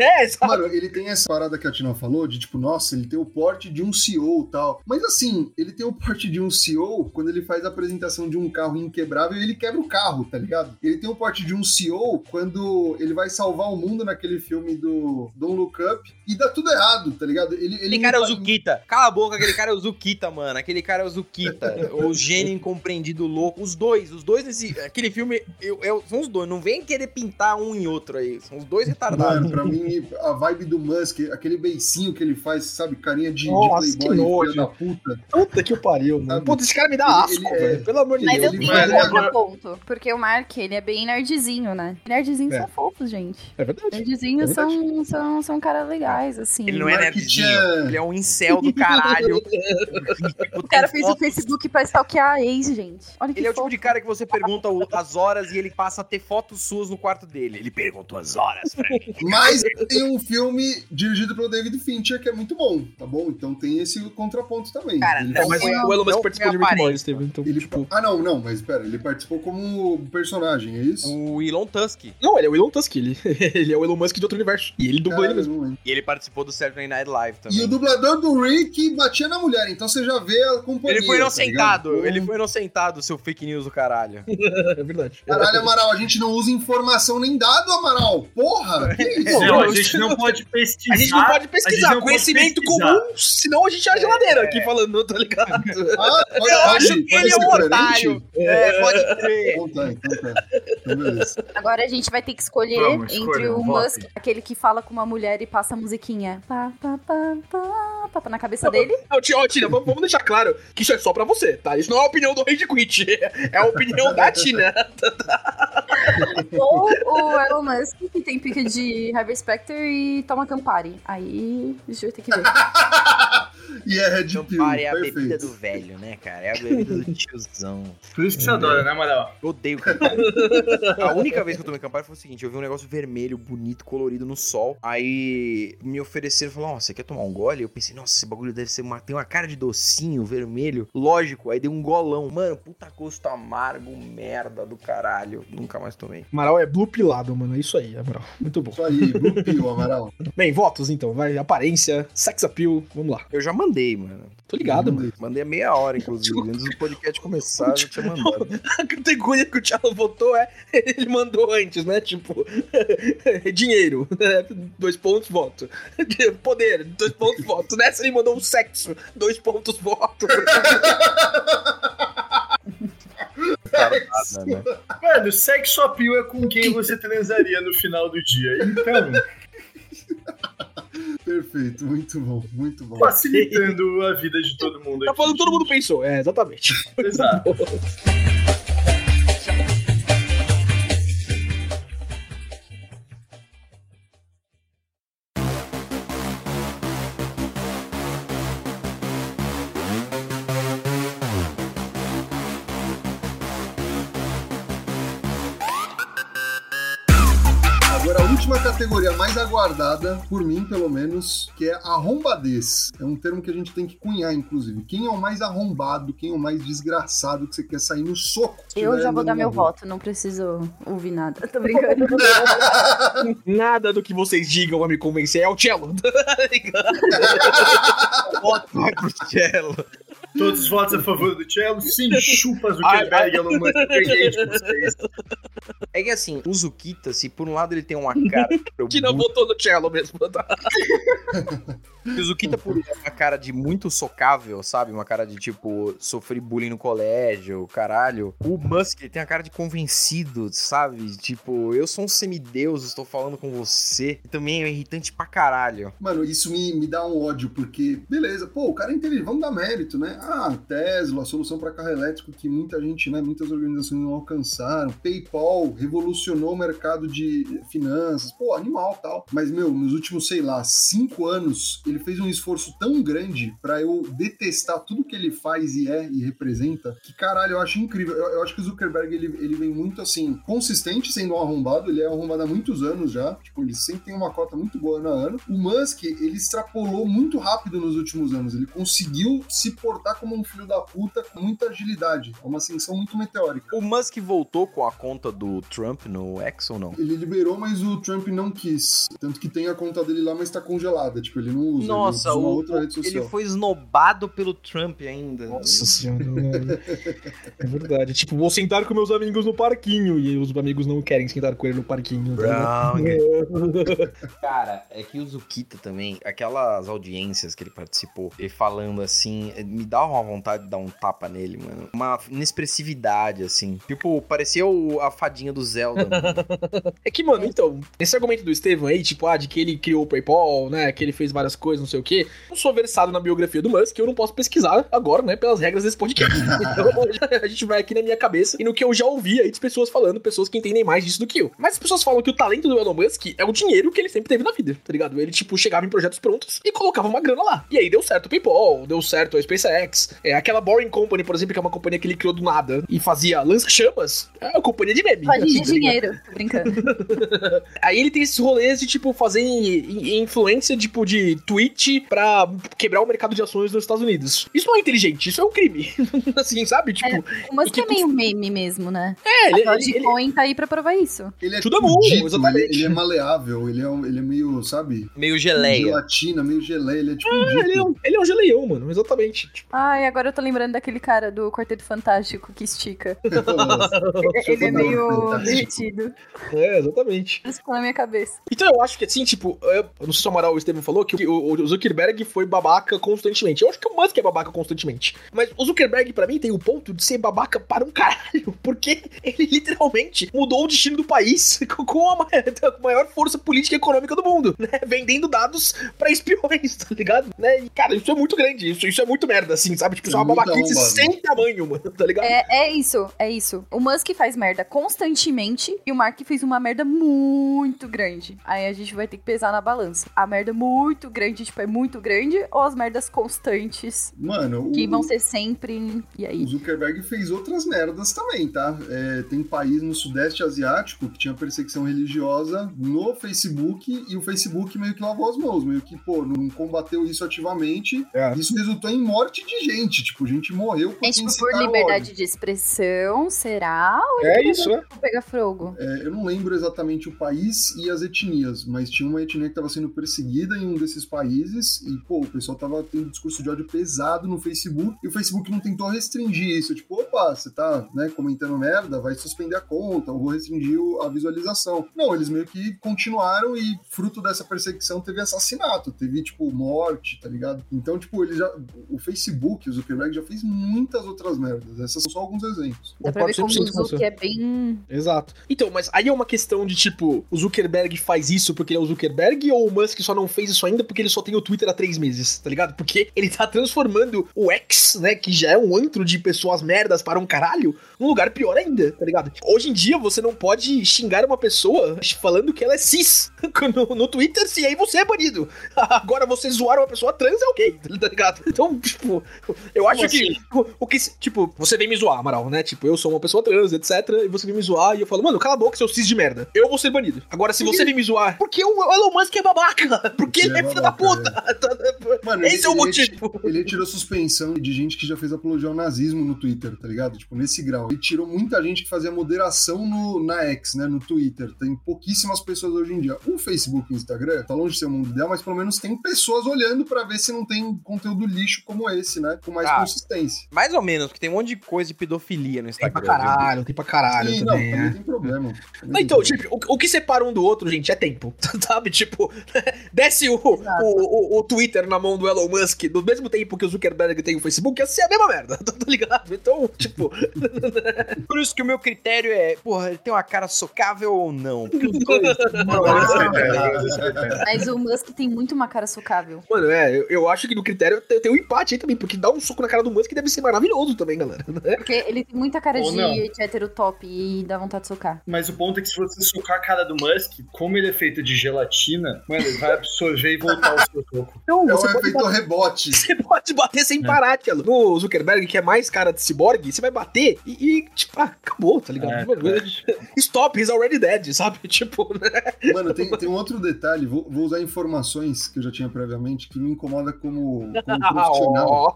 É, sabe? Mano, ele tem essa parada que a Tina falou, de tipo, nossa, ele tem o porte de um CEO e tal. Mas assim, ele tem o porte de um CEO quando ele faz a apresentação de um carro inquebrável e ele quebra o carro, tá ligado? Ele tem o porte de um CEO quando ele vai salvar o mundo naquele filme do Don't Look Up e dá tudo errado, tá ligado? Ele, ele Aquele não cara é o Zukita. Cala a boca, aquele cara é o Zukita, mano. Aquele cara é o Zukita. o gênio incompreendido louco. Os dois, os dois nesse. Aquele filme, eu, eu- são os dois. Não vem querer pintar um em outro aí. São os dois retardados. Mano, pra mim, a vibe do Musk, aquele beicinho que ele faz, sabe, carinha de, Nossa, de que playboy, nojo. filha da puta. Puta que pariu, mano. Sabe? Puta, esse cara me dá Ele- asco, ele é-. Pelo amor de Mas eu Deus. tenho um contraponto. Porque o Mark, ele é bem nerdzinho, né? Nerdzinhos É. são fofos, gente. É verdade. Nerdzinhos É verdade. são, são, são caras legais, assim. Ele não é nerdzinho. Ele é um incel do caralho. O cara fez o Facebook pra stalkear a ex, gente. Olha que Ele é o tipo de cara que você pergunta as horas e ele passa a ter fotos suas no quarto dele. Ele perguntou as horas, Frank. Mas tem um filme dirigido pelo David Fincher que é muito bom, tá bom? Então tem esse contraponto também. Cara, Ele não, faz- Mas o Elon Musk participou de and aparente. Morty, Steven. Então, ele- tipo... Ah, não, não, mas pera, ele participou como personagem, é isso? O Elon Tusk. Não, ele é o Elon Tusk. Ele, ele é o Elon Musk de outro universo. E ele dublou ele mesmo. E ele participou do Saturday Night Live também. E o dublador do Rick batia na mulher, então você já vê a companhia. Ele foi tá inocentado. ligado? ele foi inocentado, seu fake news do caralho. É verdade. Caralho, Amaral, a gente não usa informação nem dado, Amaral. Porra! Que isso? Não, a gente não pode pesquisar. A gente não pode pesquisar. não pode Conhecimento pesquisar. comum, senão a gente é a geladeira aqui falando, tá ligado? Ah, pode, Eu pode- acho que ele é ser coerente? otário. É, pode crer. Então. Agora a gente vai ter que escolher Vamos, entre escolha, o vote. Musk, aquele que fala com uma mulher e passa a musiquinha pá, pá, pá, pá, pá, pá, na cabeça dele. Não, tia, ó, Tina, vamos, vamos deixar claro que isso é só pra você, tá? Isso não é a opinião do Rage Quit. É a opinião da Tina. Ou o Elon Musk, que tem pica de Harvey Specter e toma Campari. Aí gente vai ter que ver. E é Red Pill, Campari é a bebida perfeito. do velho, né, cara? É a bebida do tiozão. Por isso que você adora, né, Amaral? Eu odeio Campari. A única vez que eu tomei Campari foi o seguinte: eu vi um negócio vermelho, bonito, colorido no sol. Aí me ofereceram, falaram: Ó, você quer tomar um gole? Eu pensei: Nossa, esse bagulho deve ser uma. Tem uma cara de docinho, vermelho. Lógico, aí dei um golão. Mano, puta gosto amargo, merda do caralho. Nunca mais tomei. Amaral é blue pilado, mano. É isso aí, Amaral. Muito bom. Isso aí, Blue Pill, Amaral. Bem, votos então. Vai, aparência, sex appeal. Vamos lá. Eu já mandei, mano. Tô ligado, mano. Mandei a meia hora, inclusive. Antes do podcast começar, eu já tinha mandado. A categoria que o Thiago votou é. Ele mandou antes, né? Tipo, dinheiro, né? dois pontos, voto. Poder, dois pontos, voto. Nessa ele mandou um sexo, dois pontos, voto. Nada, né? Mano, sexo appeal é com quem você transaria no final do dia. Então, Perfeito, muito bom, muito bom. facilitando a vida de todo mundo. Tá falando, todo mundo pensou. É, exatamente. Exato. categoria mais aguardada, por mim pelo menos, que é arrombadez. É um termo que a gente tem que cunhar, inclusive. Quem é o mais arrombado, quem é o mais desgraçado que você quer sair no soco? Eu já vou dar meu voto, não preciso ouvir nada. Tô brincando. Nada do que vocês digam vai me convencer. É o cello. Voto vai pro Cello. Todos os votos a favor do Cello? Sim, chupa Zuckerberg, Elon Musk, ganhei de vocês. É que assim, o Zukita, se por um lado ele tem uma cara. Tina votou no cello mesmo. Tá? Se o Zukita por é uma cara de muito socável, sabe? Uma cara de tipo, sofri bullying no colégio, caralho. O Musk ele tem a cara de convencido, sabe? Tipo, eu sou um semideus, estou falando com você. E também é irritante pra caralho. Mano, isso me, me dá um ódio, porque, beleza, pô, o cara é inteligente, vamos dar mérito, né? Ah, Tesla, solução para carro elétrico que muita gente, né, muitas organizações não alcançaram. PayPal revolucionou o mercado de finanças. Pô, animal tal. Mas, meu, nos últimos, sei lá, cinco anos, ele fez um esforço tão grande para eu detestar tudo que ele faz e é e representa, que caralho, eu acho incrível. Eu, eu acho que o Zuckerberg, ele, ele vem muito assim, consistente sendo um arrombado, ele é arrombado há muitos anos já, tipo, ele sempre tem uma cota muito boa ano a ano. O Musk, ele extrapolou muito rápido nos últimos anos, ele conseguiu se portar como um filho da puta com muita agilidade, é uma ascensão muito meteórica. O Musk voltou com a conta do Trump no X ou não? Ele liberou, mas o Trump não quis, tanto que tem a conta dele lá, mas tá congelada, tipo, ele não usa, Nossa, o, outra rede social. ele foi esnobado pelo Trump ainda. Nossa senhora. É verdade. Tipo, vou sentar com meus amigos no parquinho. E os amigos não querem sentar com ele no parquinho. tá Brown. Cara, é que o Zukita também, aquelas audiências que ele participou, ele falando assim, me dá uma vontade de dar um tapa nele, mano. Uma inexpressividade, assim. Tipo, parecia o- a fadinha do Zelda. É que, mano, então, esse argumento do Estevam aí, tipo, ah, de que ele criou o PayPal, né, que ele fez várias coisas, não sei o quê, não sou versado na biografia do Musk, eu não posso pesquisar agora, né, pelas regras desse podcast. Então, a gente vai aqui na minha cabeça e no que eu já ouvi aí de pessoas falando, pessoas que entendem mais disso do que eu. Mas as pessoas falam que o talento do Elon Musk é o dinheiro que ele sempre teve na vida, tá ligado? Ele, tipo, chegava em projetos prontos e colocava uma grana lá. E aí deu certo o PayPal, deu certo a SpaceX, é aquela Boring Company, por exemplo, que é uma companhia que ele criou do nada e fazia lança-chamas, é uma companhia de meme. Faz assim, de tá dinheiro, tô brincando. Aí ele tem esses rolês de, tipo, fazer in- in- influência, tipo, de tweet pra quebrar o mercado de ações nos Estados Unidos. Isso não é inteligente, isso é um crime. assim, sabe? Tipo, O Musk que é meio meme mesmo, né? é, ele, A ele, ele- tá aí pra provar isso. Ele é Tudo é bom, dito, exatamente. Ele, ele é maleável, ele é, um- ele é meio, sabe? Meio geleia. Gelatina, meio geleia, ele é tipo um ele, é um, ele é um geleião, mano, exatamente. Tipo, Ai, agora eu tô lembrando daquele cara do Quarteto Fantástico que estica. Ele é meio fantástico. derretido. é, exatamente. Isso ficou na minha cabeça. Então eu acho que assim, tipo, eu eu não sei se o Amaral ou o Estevam falou que o, o Zuckerberg foi babaca constantemente. Eu acho que o Musk é babaca constantemente. Mas o Zuckerberg, pra mim, tem o ponto de ser babaca para um caralho. Porque ele literalmente mudou o destino do país com a ma- a maior força política e econômica do mundo, né? Vendendo dados pra espiões, tá ligado? Né? E, cara, isso é muito grande. Isso, isso é muito merda, assim, sabe? Tipo, isso é uma É muito babaquice sem tamanho, mano, tá ligado? É, é isso, é isso. O Musk faz merda constantemente e o Mark fez uma merda muito grande. Aí a gente vai ter que pesar na balança. A merda muito grande, tipo, é muito grande, ou as merdas constantes, Mano, que o, vão ser sempre. E o aí? Zuckerberg fez outras merdas também, tá? É, tem país no Sudeste Asiático que tinha perseguição religiosa no Facebook e o Facebook meio que lavou as mãos, meio que, pô, não combateu isso ativamente. É. Isso resultou em morte de gente, tipo, gente morreu por É tipo, por liberdade ódio. de expressão, será? Ou É isso, né? pega fogo? É, eu não lembro exatamente o país e as etnias, mas tinha uma etnia que estava sendo perseguida em um desses países e, pô, o pessoal tava tendo um discurso de ódio pesado no Facebook e o Facebook não tentou restringir isso. Tipo, opa, você tá, né, comentando merda, vai suspender a conta, ou vou restringir a visualização. Não, eles meio que continuaram e, fruto dessa perseguição, teve assassinato, teve, tipo, morte, tá ligado? Então, tipo, ele já. O Facebook, o Zuckerberg, já fez muitas outras merdas. Essas são só alguns exemplos. Dá pra ver como 100% o. Zuki é bem. Exato. Então, mas aí é uma questão de tipo, o Zuckerberg faz isso porque ele é o Zuckerberg ou o Musk só não fez isso ainda porque ele só tem o Twitter há três meses, tá ligado? Porque ele tá transformando o X, né, que já é um antro de pessoas merdas para um caralho, num lugar pior ainda, tá ligado? Hoje em dia você não pode xingar uma pessoa falando que ela é cis no, no Twitter, se aí você é banido. Agora você zoar uma pessoa trans é ok, tá ligado? Então, tipo, eu acho Como que assim? o, o que, tipo, você vem me zoar, Amaral, né? Tipo, eu sou uma pessoa trans, etc. E você vem me zoar e eu falo, mano, cala a boca, seu cis de merda. Eu vou ser banido. Agora, se você vem me zoar, porque o Elon Musk é babaca. Porque ele é filho da babaca, puta. Mano, Esse é o ele- motivo. Ele retirou suspensão de gente que já fez apologia ao nazismo no Twitter, tá ligado? Tipo, nesse grau. Ele tirou muita gente que fazia moderação no, na X, né? No Twitter. Tem pouquíssimas pessoas hoje em dia. O Facebook e o Instagram, tá longe de ser o mundo ideal, mas pelo menos tem pessoas olhando pra ver se não tem conteúdo lixo como esse, né? Com mais Ah, consistência. Mais ou menos, porque tem um monte de coisa de pedofilia no Tem pra Instagram. viu? caralho, tem pra caralho Sim, não, também, também né? tem problema. Também Não, tem então, problema. tipo, o, o que separa um do outro, gente, é tempo. Sabe? Tipo, desce o, o, o, o Twitter na mão do Elon Musk do mesmo tempo que o Zuckerberg tem o Facebook, ia ser a mesma merda, tá ligado? Então, tipo, Por isso que o meu critério é, porra, ele tem uma cara socável ou não? Porque os dois. Mas o Musk tem muito uma cara socável. Mano, é, eu, eu acho que no critério tem, tem um empate aí também, porque dar um soco na cara do Musk deve ser maravilhoso também, galera. Né? Porque ele tem muita cara Ou de, não. hétero top e dá vontade de socar. Mas o ponto é que se você socar a cara do Musk, como ele é feito de gelatina, mano, ele vai absorver e voltar o seu soco. Então, É um você pode efeito bater- rebote. Você pode bater sem parar, Tchelo. No Zuckerberg, que é mais cara de ciborgue, você vai bater e, e, tipo, ah, acabou, tá ligado? É, Mano, Stop, he's already dead, sabe? Tipo, né? Mano, tem, tem um outro detalhe, vou, vou usar informações que eu já tinha previamente, que me incomoda como, como profissional. Ó.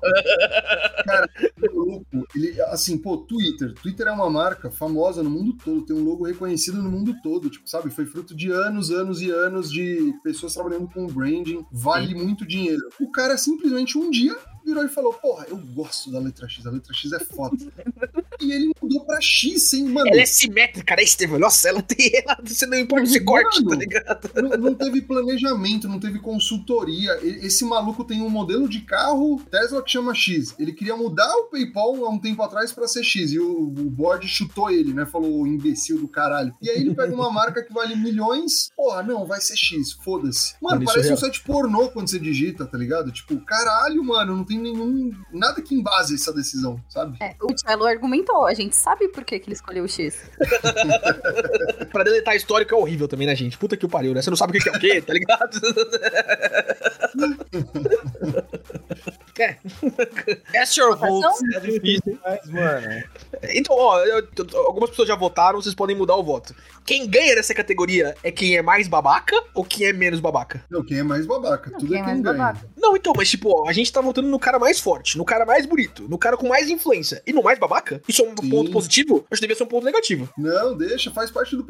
maluco, ele, assim, pô, Twitter. Twitter é uma marca famosa no mundo todo, tem um logo reconhecido no mundo todo, tipo, sabe? Foi fruto de anos, anos e anos de pessoas trabalhando com branding, vale muito dinheiro. O cara simplesmente um dia virou e falou, porra, eu gosto da letra X, a letra X é foda. E ele mudou pra X, hein, mano? Ela é simétrica, né, Estevam? Nossa, ela tem. Ela, você não importa esse corte, tá ligado? Não, não teve planejamento, não teve consultoria. Esse maluco tem um modelo de carro Tesla que chama X. Ele queria mudar o PayPal há um tempo atrás pra ser X. E o, o board chutou ele, né? Falou, "Ô, imbecil do caralho. E aí ele pega uma marca que vale milhões. Porra, não, vai ser X, foda-se. Mano, isso parece é um site pornô quando você digita, tá ligado? Tipo, caralho, mano, não tem nenhum. Nada que embase essa decisão, sabe? É, o Cello argumentou, a gente sabe por que, que ele escolheu o X. Pra deletar histórico é horrível também, né, gente? Puta que o pariu, né? Você não sabe o que é o quê, tá ligado? é. Cast your votes. É difícil, mas, mano. Então, ó, eu- algumas pessoas já votaram, vocês podem mudar o voto. Quem ganha nessa categoria é quem é mais babaca ou quem é menos babaca? Não, quem é mais babaca. Não, Tudo quem é é quem ganha. babaca? Não, então, mas tipo, ó, a gente tá votando no cara mais forte, no cara mais bonito, no cara com mais influência e no mais babaca. Isso é um Sim. ponto positivo? Acho que devia ser um ponto negativo. Não, deixa, faz parte do.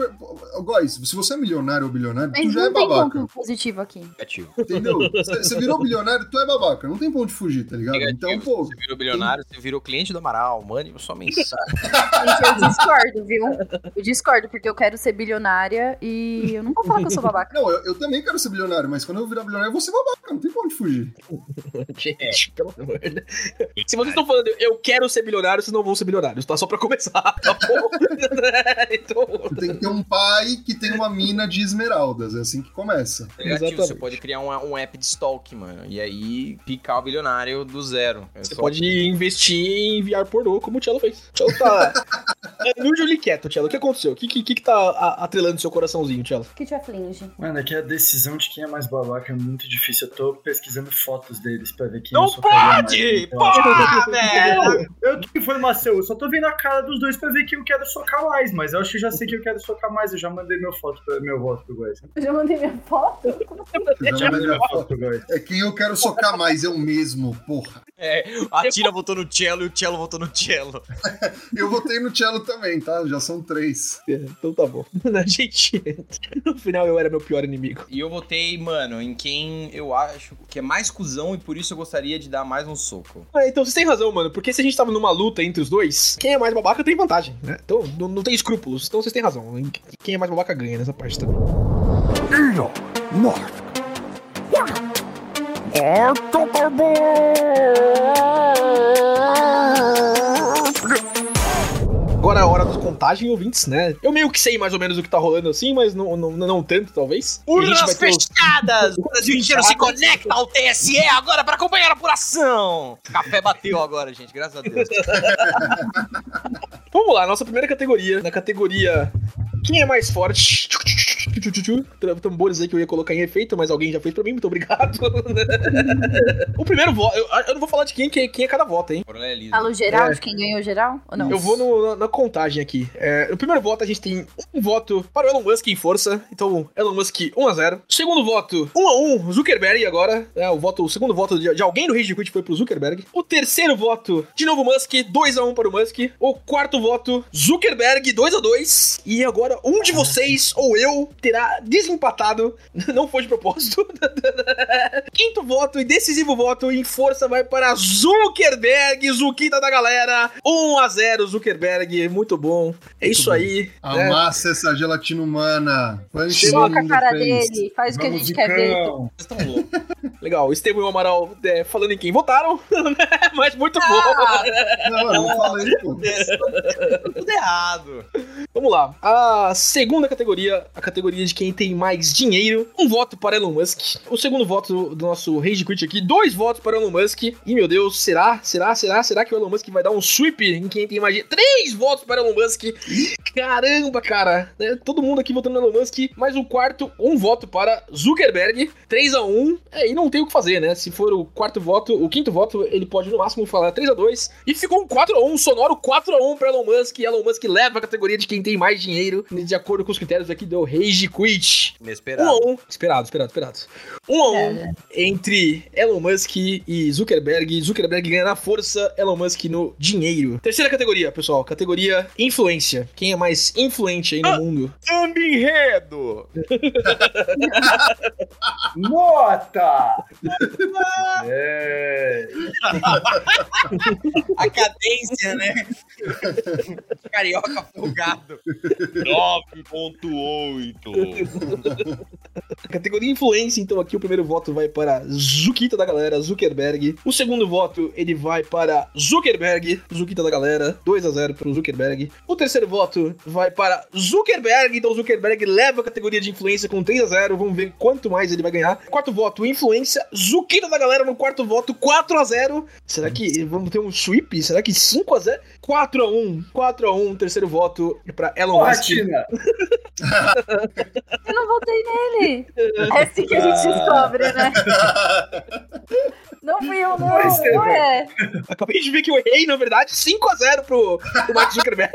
Góis, se você é milionário ou bilionário, Mas tu já é não tem babaca. ponto positivo aqui. Negativo. Entendeu? Você virou bilionário, tu é babaca. Não tem pra onde fugir, tá ligado? Negativo. Então, pô. Você virou bilionário, você virou cliente do Amaral. Mande sua mensagem. Gente, eu discordo, viu? Eu discordo, porque eu quero ser bilionária e eu não vou falar que eu sou babaca. Não, eu, eu também quero ser bilionário, mas quando eu virar bilionário, eu vou ser babaca. Não tem pra onde fugir. Gente, pelo amor de Deus. Se vocês estão falando, eu quero ser bilionário, vocês não vão ser bilionários, tá? Só pra começar, tá bom? então, Tu tem que ter um pai que tem uma mina de esmeraldas. É assim que começa. Negativo. Você Exatamente. pode criar um, um app de stalk, mano. E aí picar o bilionário do zero. É você só- pode investir em enviar pornô, como o Tchelo fez. Tchelo tá. É, no Julie quieto, Tchelo. O que aconteceu? O que, que, que tá a- atrelando seu coraçãozinho, Tchelo? O que te aflige? Mano, é que a decisão de quem é mais babaca é muito difícil. Eu tô pesquisando fotos deles pra ver quem Não eu mais, pode! então- Porra, velho! Eu tenho informação, eu só tô vendo a cara dos dois pra ver quem eu quero socar mais, mas eu acho que eu já sei que eu quero socar mais, eu já mandei meu, foto pra, meu voto pro Góis. Eu já mandei minha foto? Eu já mandei Meu a voto foto. pro Góis. É quem eu quero socar mais, eu mesmo, porra. É, a Tina votou no cello e o cello votou no cello. Eu votei no cello também, tá? Já são três. É, Então tá bom. Gente, no final eu era meu pior inimigo. E eu votei, mano, em quem eu acho que é mais cuzão e por isso eu gostaria de dar mais um soco. Ah, então vocês têm razão, mano. Porque se a gente tava numa luta entre os dois, quem é mais babaca tem vantagem, né? Então não, não tem escrúpulos. Então vocês têm razão. Quem é mais babaca ganha nessa parte também. Agora é a hora da contagem, ouvintes, né? Eu meio que sei mais ou menos o que tá rolando assim, mas não, não, não tanto, talvez. Urnas os- fechadas! O Brasil inteiro se conecta ao TSE agora para acompanhar a apuração! Café bateu agora, gente, graças a Deus. Vamos lá, nossa primeira categoria. Na categoria Quem é mais forte? Tambores aí que eu ia colocar em efeito, mas alguém já fez pra mim, muito obrigado. o primeiro voto, eu, eu não vou falar de quem, quem, quem é cada voto, hein? Elisa. Falo geral É. de quem ganhou geral? Ou não? Eu vou no- na, na contagem aqui. É, no primeiro voto, a gente tem um voto para o Elon Musk em força. Então, Elon Musk 1x0. Segundo voto, 1x1, Zuckerberg agora. É, o, voto, o segundo voto de, de alguém do Rage Quit foi pro Zuckerberg. O terceiro voto, de novo Musk, 2x1 para o Musk. O quarto voto, Zuckerberg, 2x2. E agora, um de vocês, ou eu, terá desempatado. Não foi de propósito. Quinto voto e decisivo voto em força vai para Zuckerberg, Zuquita da galera. 1x0 Zuckerberg, muito bom. É isso aí. né? Amassa essa gelatina humana. Coloca a cara face. dele, faz o que a Vamos, gente quer ver. Vocês estão loucos. Legal, Estevam e o Amaral é, falando em quem votaram, mas muito bom. Não, eu não falei, pô. Tudo errado. Vamos lá. A segunda categoria, a categoria categoria de quem tem mais dinheiro. Um voto para Elon Musk. O segundo voto do nosso Rage Quit aqui. Dois votos para Elon Musk. E meu Deus, será? Será? Será? Será que o Elon Musk vai dar um sweep em quem tem mais dinheiro? Três votos para Elon Musk. Caramba, cara. Né? Todo mundo aqui votando no Elon Musk. Mais um quarto, um voto para Zuckerberg. 3 a 1 É, e não tem o que fazer, né? Se for o quarto voto, o quinto voto, ele pode no máximo falar 3 a 2 E ficou um 4 a 1 sonoro 4 a 1 para Elon Musk. Elon Musk leva a categoria de quem tem mais dinheiro, de acordo com os critérios aqui do Rage Quit. Inesperado. 1 a 1 Esperado, esperado, esperado. 1 a 1 É. entre Elon Musk e Zuckerberg. Zuckerberg ganha na força, Elon Musk no dinheiro. Terceira categoria, pessoal. Categoria influência. Quem é mais influente aí no Ah. mundo? Samba enredo! Nota! é. A cadência, né? Carioca folgado. 9.8. Categoria influência, então aqui o primeiro voto vai para Zuquita da galera, Zuckerberg. O segundo voto, ele vai para Zuckerberg, Zuquita da galera, 2 a 0 para o Zuckerberg. O terceiro voto vai para Zuckerberg, então o Zuckerberg leva a categoria de influência com 3 a 0 Vamos ver quanto mais ele vai ganhar. Quarto voto, influência, Zuquita da galera no quarto voto, 4 a 0 Será que vamos ter um sweep? Será que 5 a 0 4 a 1 4 a 1 terceiro voto para Elon Porra, Musk. Eu não votei nele. É assim que a gente descobre, né? Não fui eu, não. Não é. Acabei de ver que eu errei, na verdade, 5x0 pro, pro Mark Zuckerberg.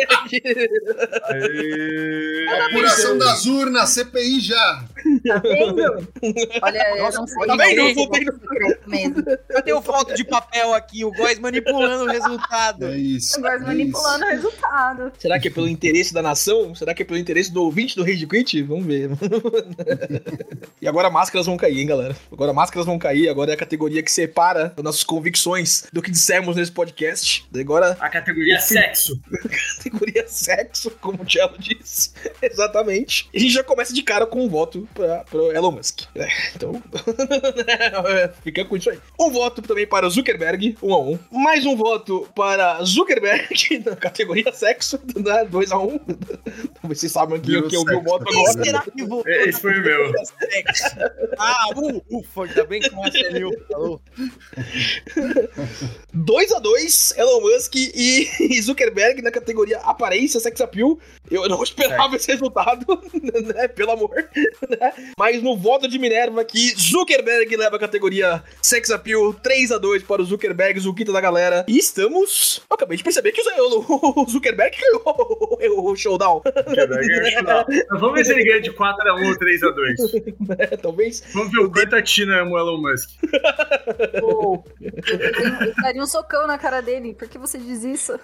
Apuração das urnas, CPI já. Tá vendo? Olha, eu não sei. tá vendo? Eu votei no- mesmo. Cadê o foto de papel aqui? O Góis manipulando o resultado. É isso. Agora é manipulando o resultado. Será que é pelo interesse da nação? Será que é pelo interesse do ouvinte do Rage Quit? Vamos ver. e agora máscaras vão cair, hein, galera? Agora máscaras vão cair, agora é a categoria que separa as nossas convicções do que dissemos nesse podcast. Agora, A categoria sexo. categoria sexo, como o Cello disse. Exatamente. E a gente já começa de cara com um voto pra, pro Elon Musk. É, então, fica com isso aí. Um voto também para Zuckerberg, um a um. Mais um voto para Zuckerberg na categoria sexo, né? dois a um. Talvez vocês sabem quem, Virou quem ouviu o voto agora. Será que? Esse foi o meu. Ah, uh, ufa, ainda bem que o Marcelinho falou. 2 a 2 Elon Musk e, Zuckerberg na categoria aparência, sex appeal. Eu não esperava esse resultado, né? Pelo amor. Né? Mas no voto de Minerva aqui, Zuckerberg leva a categoria sex appeal 3 a 2 para o Zuckerberg, Zuquita da galera. E estamos. Eu acabei de perceber que o, o Zuckerberg ganhou o showdown. Vamos ver se ele ganha de 4x1 ou 3x2. né? Talvez. Vamos ver o quanto a Tina ama o Elon Musk. Pô, eu daria um socão na cara dele. Por que você diz isso?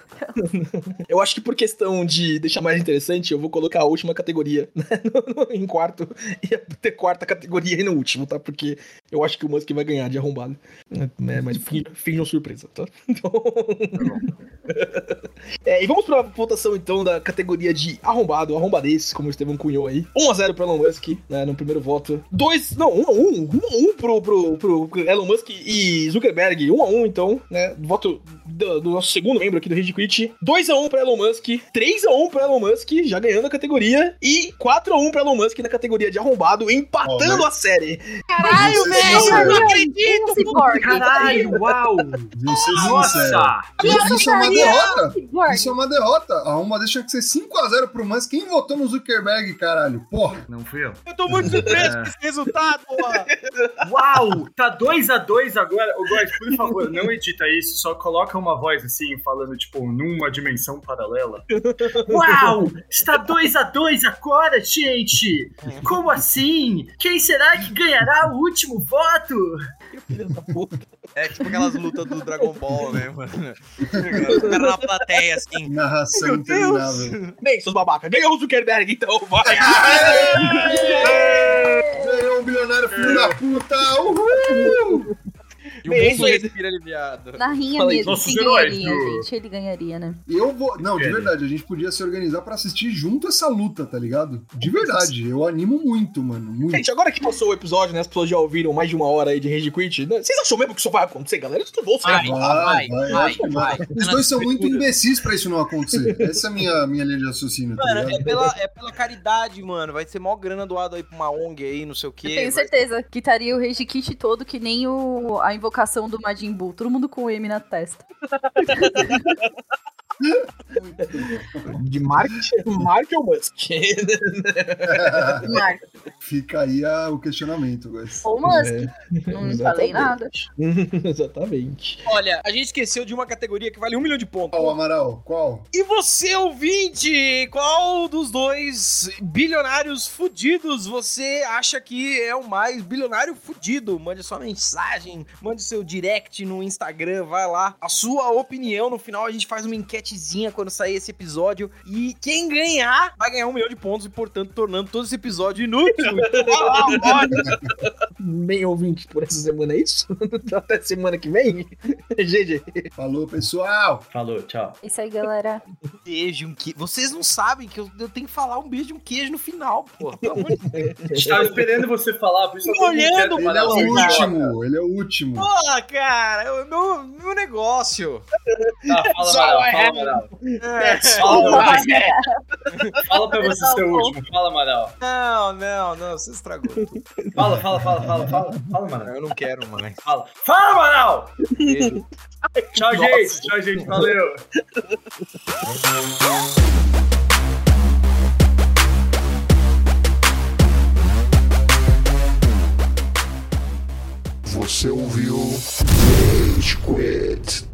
Eu acho que por questão de deixar mais interessante, eu vou colocar a última categoria né, no- no- em quarto e a ter quarta categoria aí no último, tá? Porque eu acho que o Musk vai ganhar de arrombado. É, mas fin- finjam surpresa, tá? Então... É, e vamos pra votação então da categoria de arrombado, arrombadez, como o Estevão cunhou aí. 1x0 pro Elon Musk, né, no primeiro voto. 2, não, 1x1, 1x1 pro, pro, pro Elon Musk e Zuckerberg. 1x1 então, né, voto do, do nosso segundo membro aqui do Rede Quit. 2x1 pro Elon Musk, 3x1 pro Elon Musk, já ganhando a categoria, e 4x1 pro Elon Musk na categoria de arrombado, empatando Ó, a série. Caralho, Vou ser sincero. não acredito! Cyborg. Caralho, uau! Nossa! Isso, isso é uma derrota. Cyborg. Isso é uma derrota. A uma deixa que ser 5x0 pro Musk. Quem votou no Zuckerberg, caralho? Porra. Não fui eu. Eu tô muito surpreso com esse resultado, porra. Uau! Tá 2x2 agora. Ô, Góis, por favor, não edita isso. Só coloca uma voz assim, falando, tipo, numa dimensão paralela. Uau! Está 2x2 agora, gente! Como assim? Quem será que ganhará o último voto? Filho da puta. É tipo aquelas lutas do Dragon Ball, né, mano? Os caras na plateia, assim. Narração interminável. Bem, seus babaca, ganhou o Zuckerberg, então vai. Ganhou um bilionário filho da puta. Uhul! E o mundo respira aliviado. Na rinha Falei, mesmo, quem heróis, ganharia, do- gente? Ele ganharia, né? Eu vou. Não, de Ele. verdade, a gente podia se organizar pra assistir junto essa luta, tá ligado? De verdade, eu animo muito, mano. Muito. Gente, agora que passou o episódio, né? As pessoas já ouviram mais de uma hora aí de Rage Quit. né, Vocês acham mesmo que isso vai acontecer, galera? Isso não vou Vai, vai, vai, que vai. Os dois são muito imbecis pra isso não acontecer. Essa é a minha, minha linha de raciocínio, tá Mano, ligado? é pela, é pela caridade, mano. Vai ser mó grana doado aí pra uma ONG aí, não sei o quê. Eu tenho Vai- certeza que estaria o Rage Kit todo que nem o, a invocação do Majin Buu. Todo mundo com o M na testa. De Mark, Mark ou Musk? Marco. Fica aí a- o questionamento, guys. Ou Musk. É, Não exatamente. falei nada. Exatamente. Olha, a gente esqueceu de uma categoria que vale um milhão de pontos. Qual, Amaral? Qual? E você, ouvinte, qual dos dois bilionários fudidos você acha que é o mais bilionário fudido? Mande sua mensagem, mande seu direct no Instagram, vai lá. A sua opinião, no final a gente faz uma enquetezinha quando sair esse episódio. E quem ganhar vai ganhar um milhão de pontos e, portanto, tornando todo esse episódio inútil. Vai. Bem ouvinte por essa semana, é isso? Até semana que vem? GG. Falou, pessoal! Falou, tchau. Isso aí, galera. beijo, um que... Vocês não sabem que eu, eu tenho que falar um beijo e um queijo no final, pô. Pelo amor de Deus. A gente tava esperando você falar, por isso eu tô Olhando, quieto, Ele é o último, ele é o último. Pô, cara, é meu, meu negócio. Tá, fala, Só Amaral, é. fala, Amaral. É. Fala, Fala pra você ser o último. Fala, Amaral. Não, não, não, você estragou. tudo. Fala, fala, fala, fala, fala. Fala, Amaral. Eu não quero mais. Fala. Fala, Amaral! Tchau, gente. Tchau, gente. Valeu. Você ouviu Rage Quit.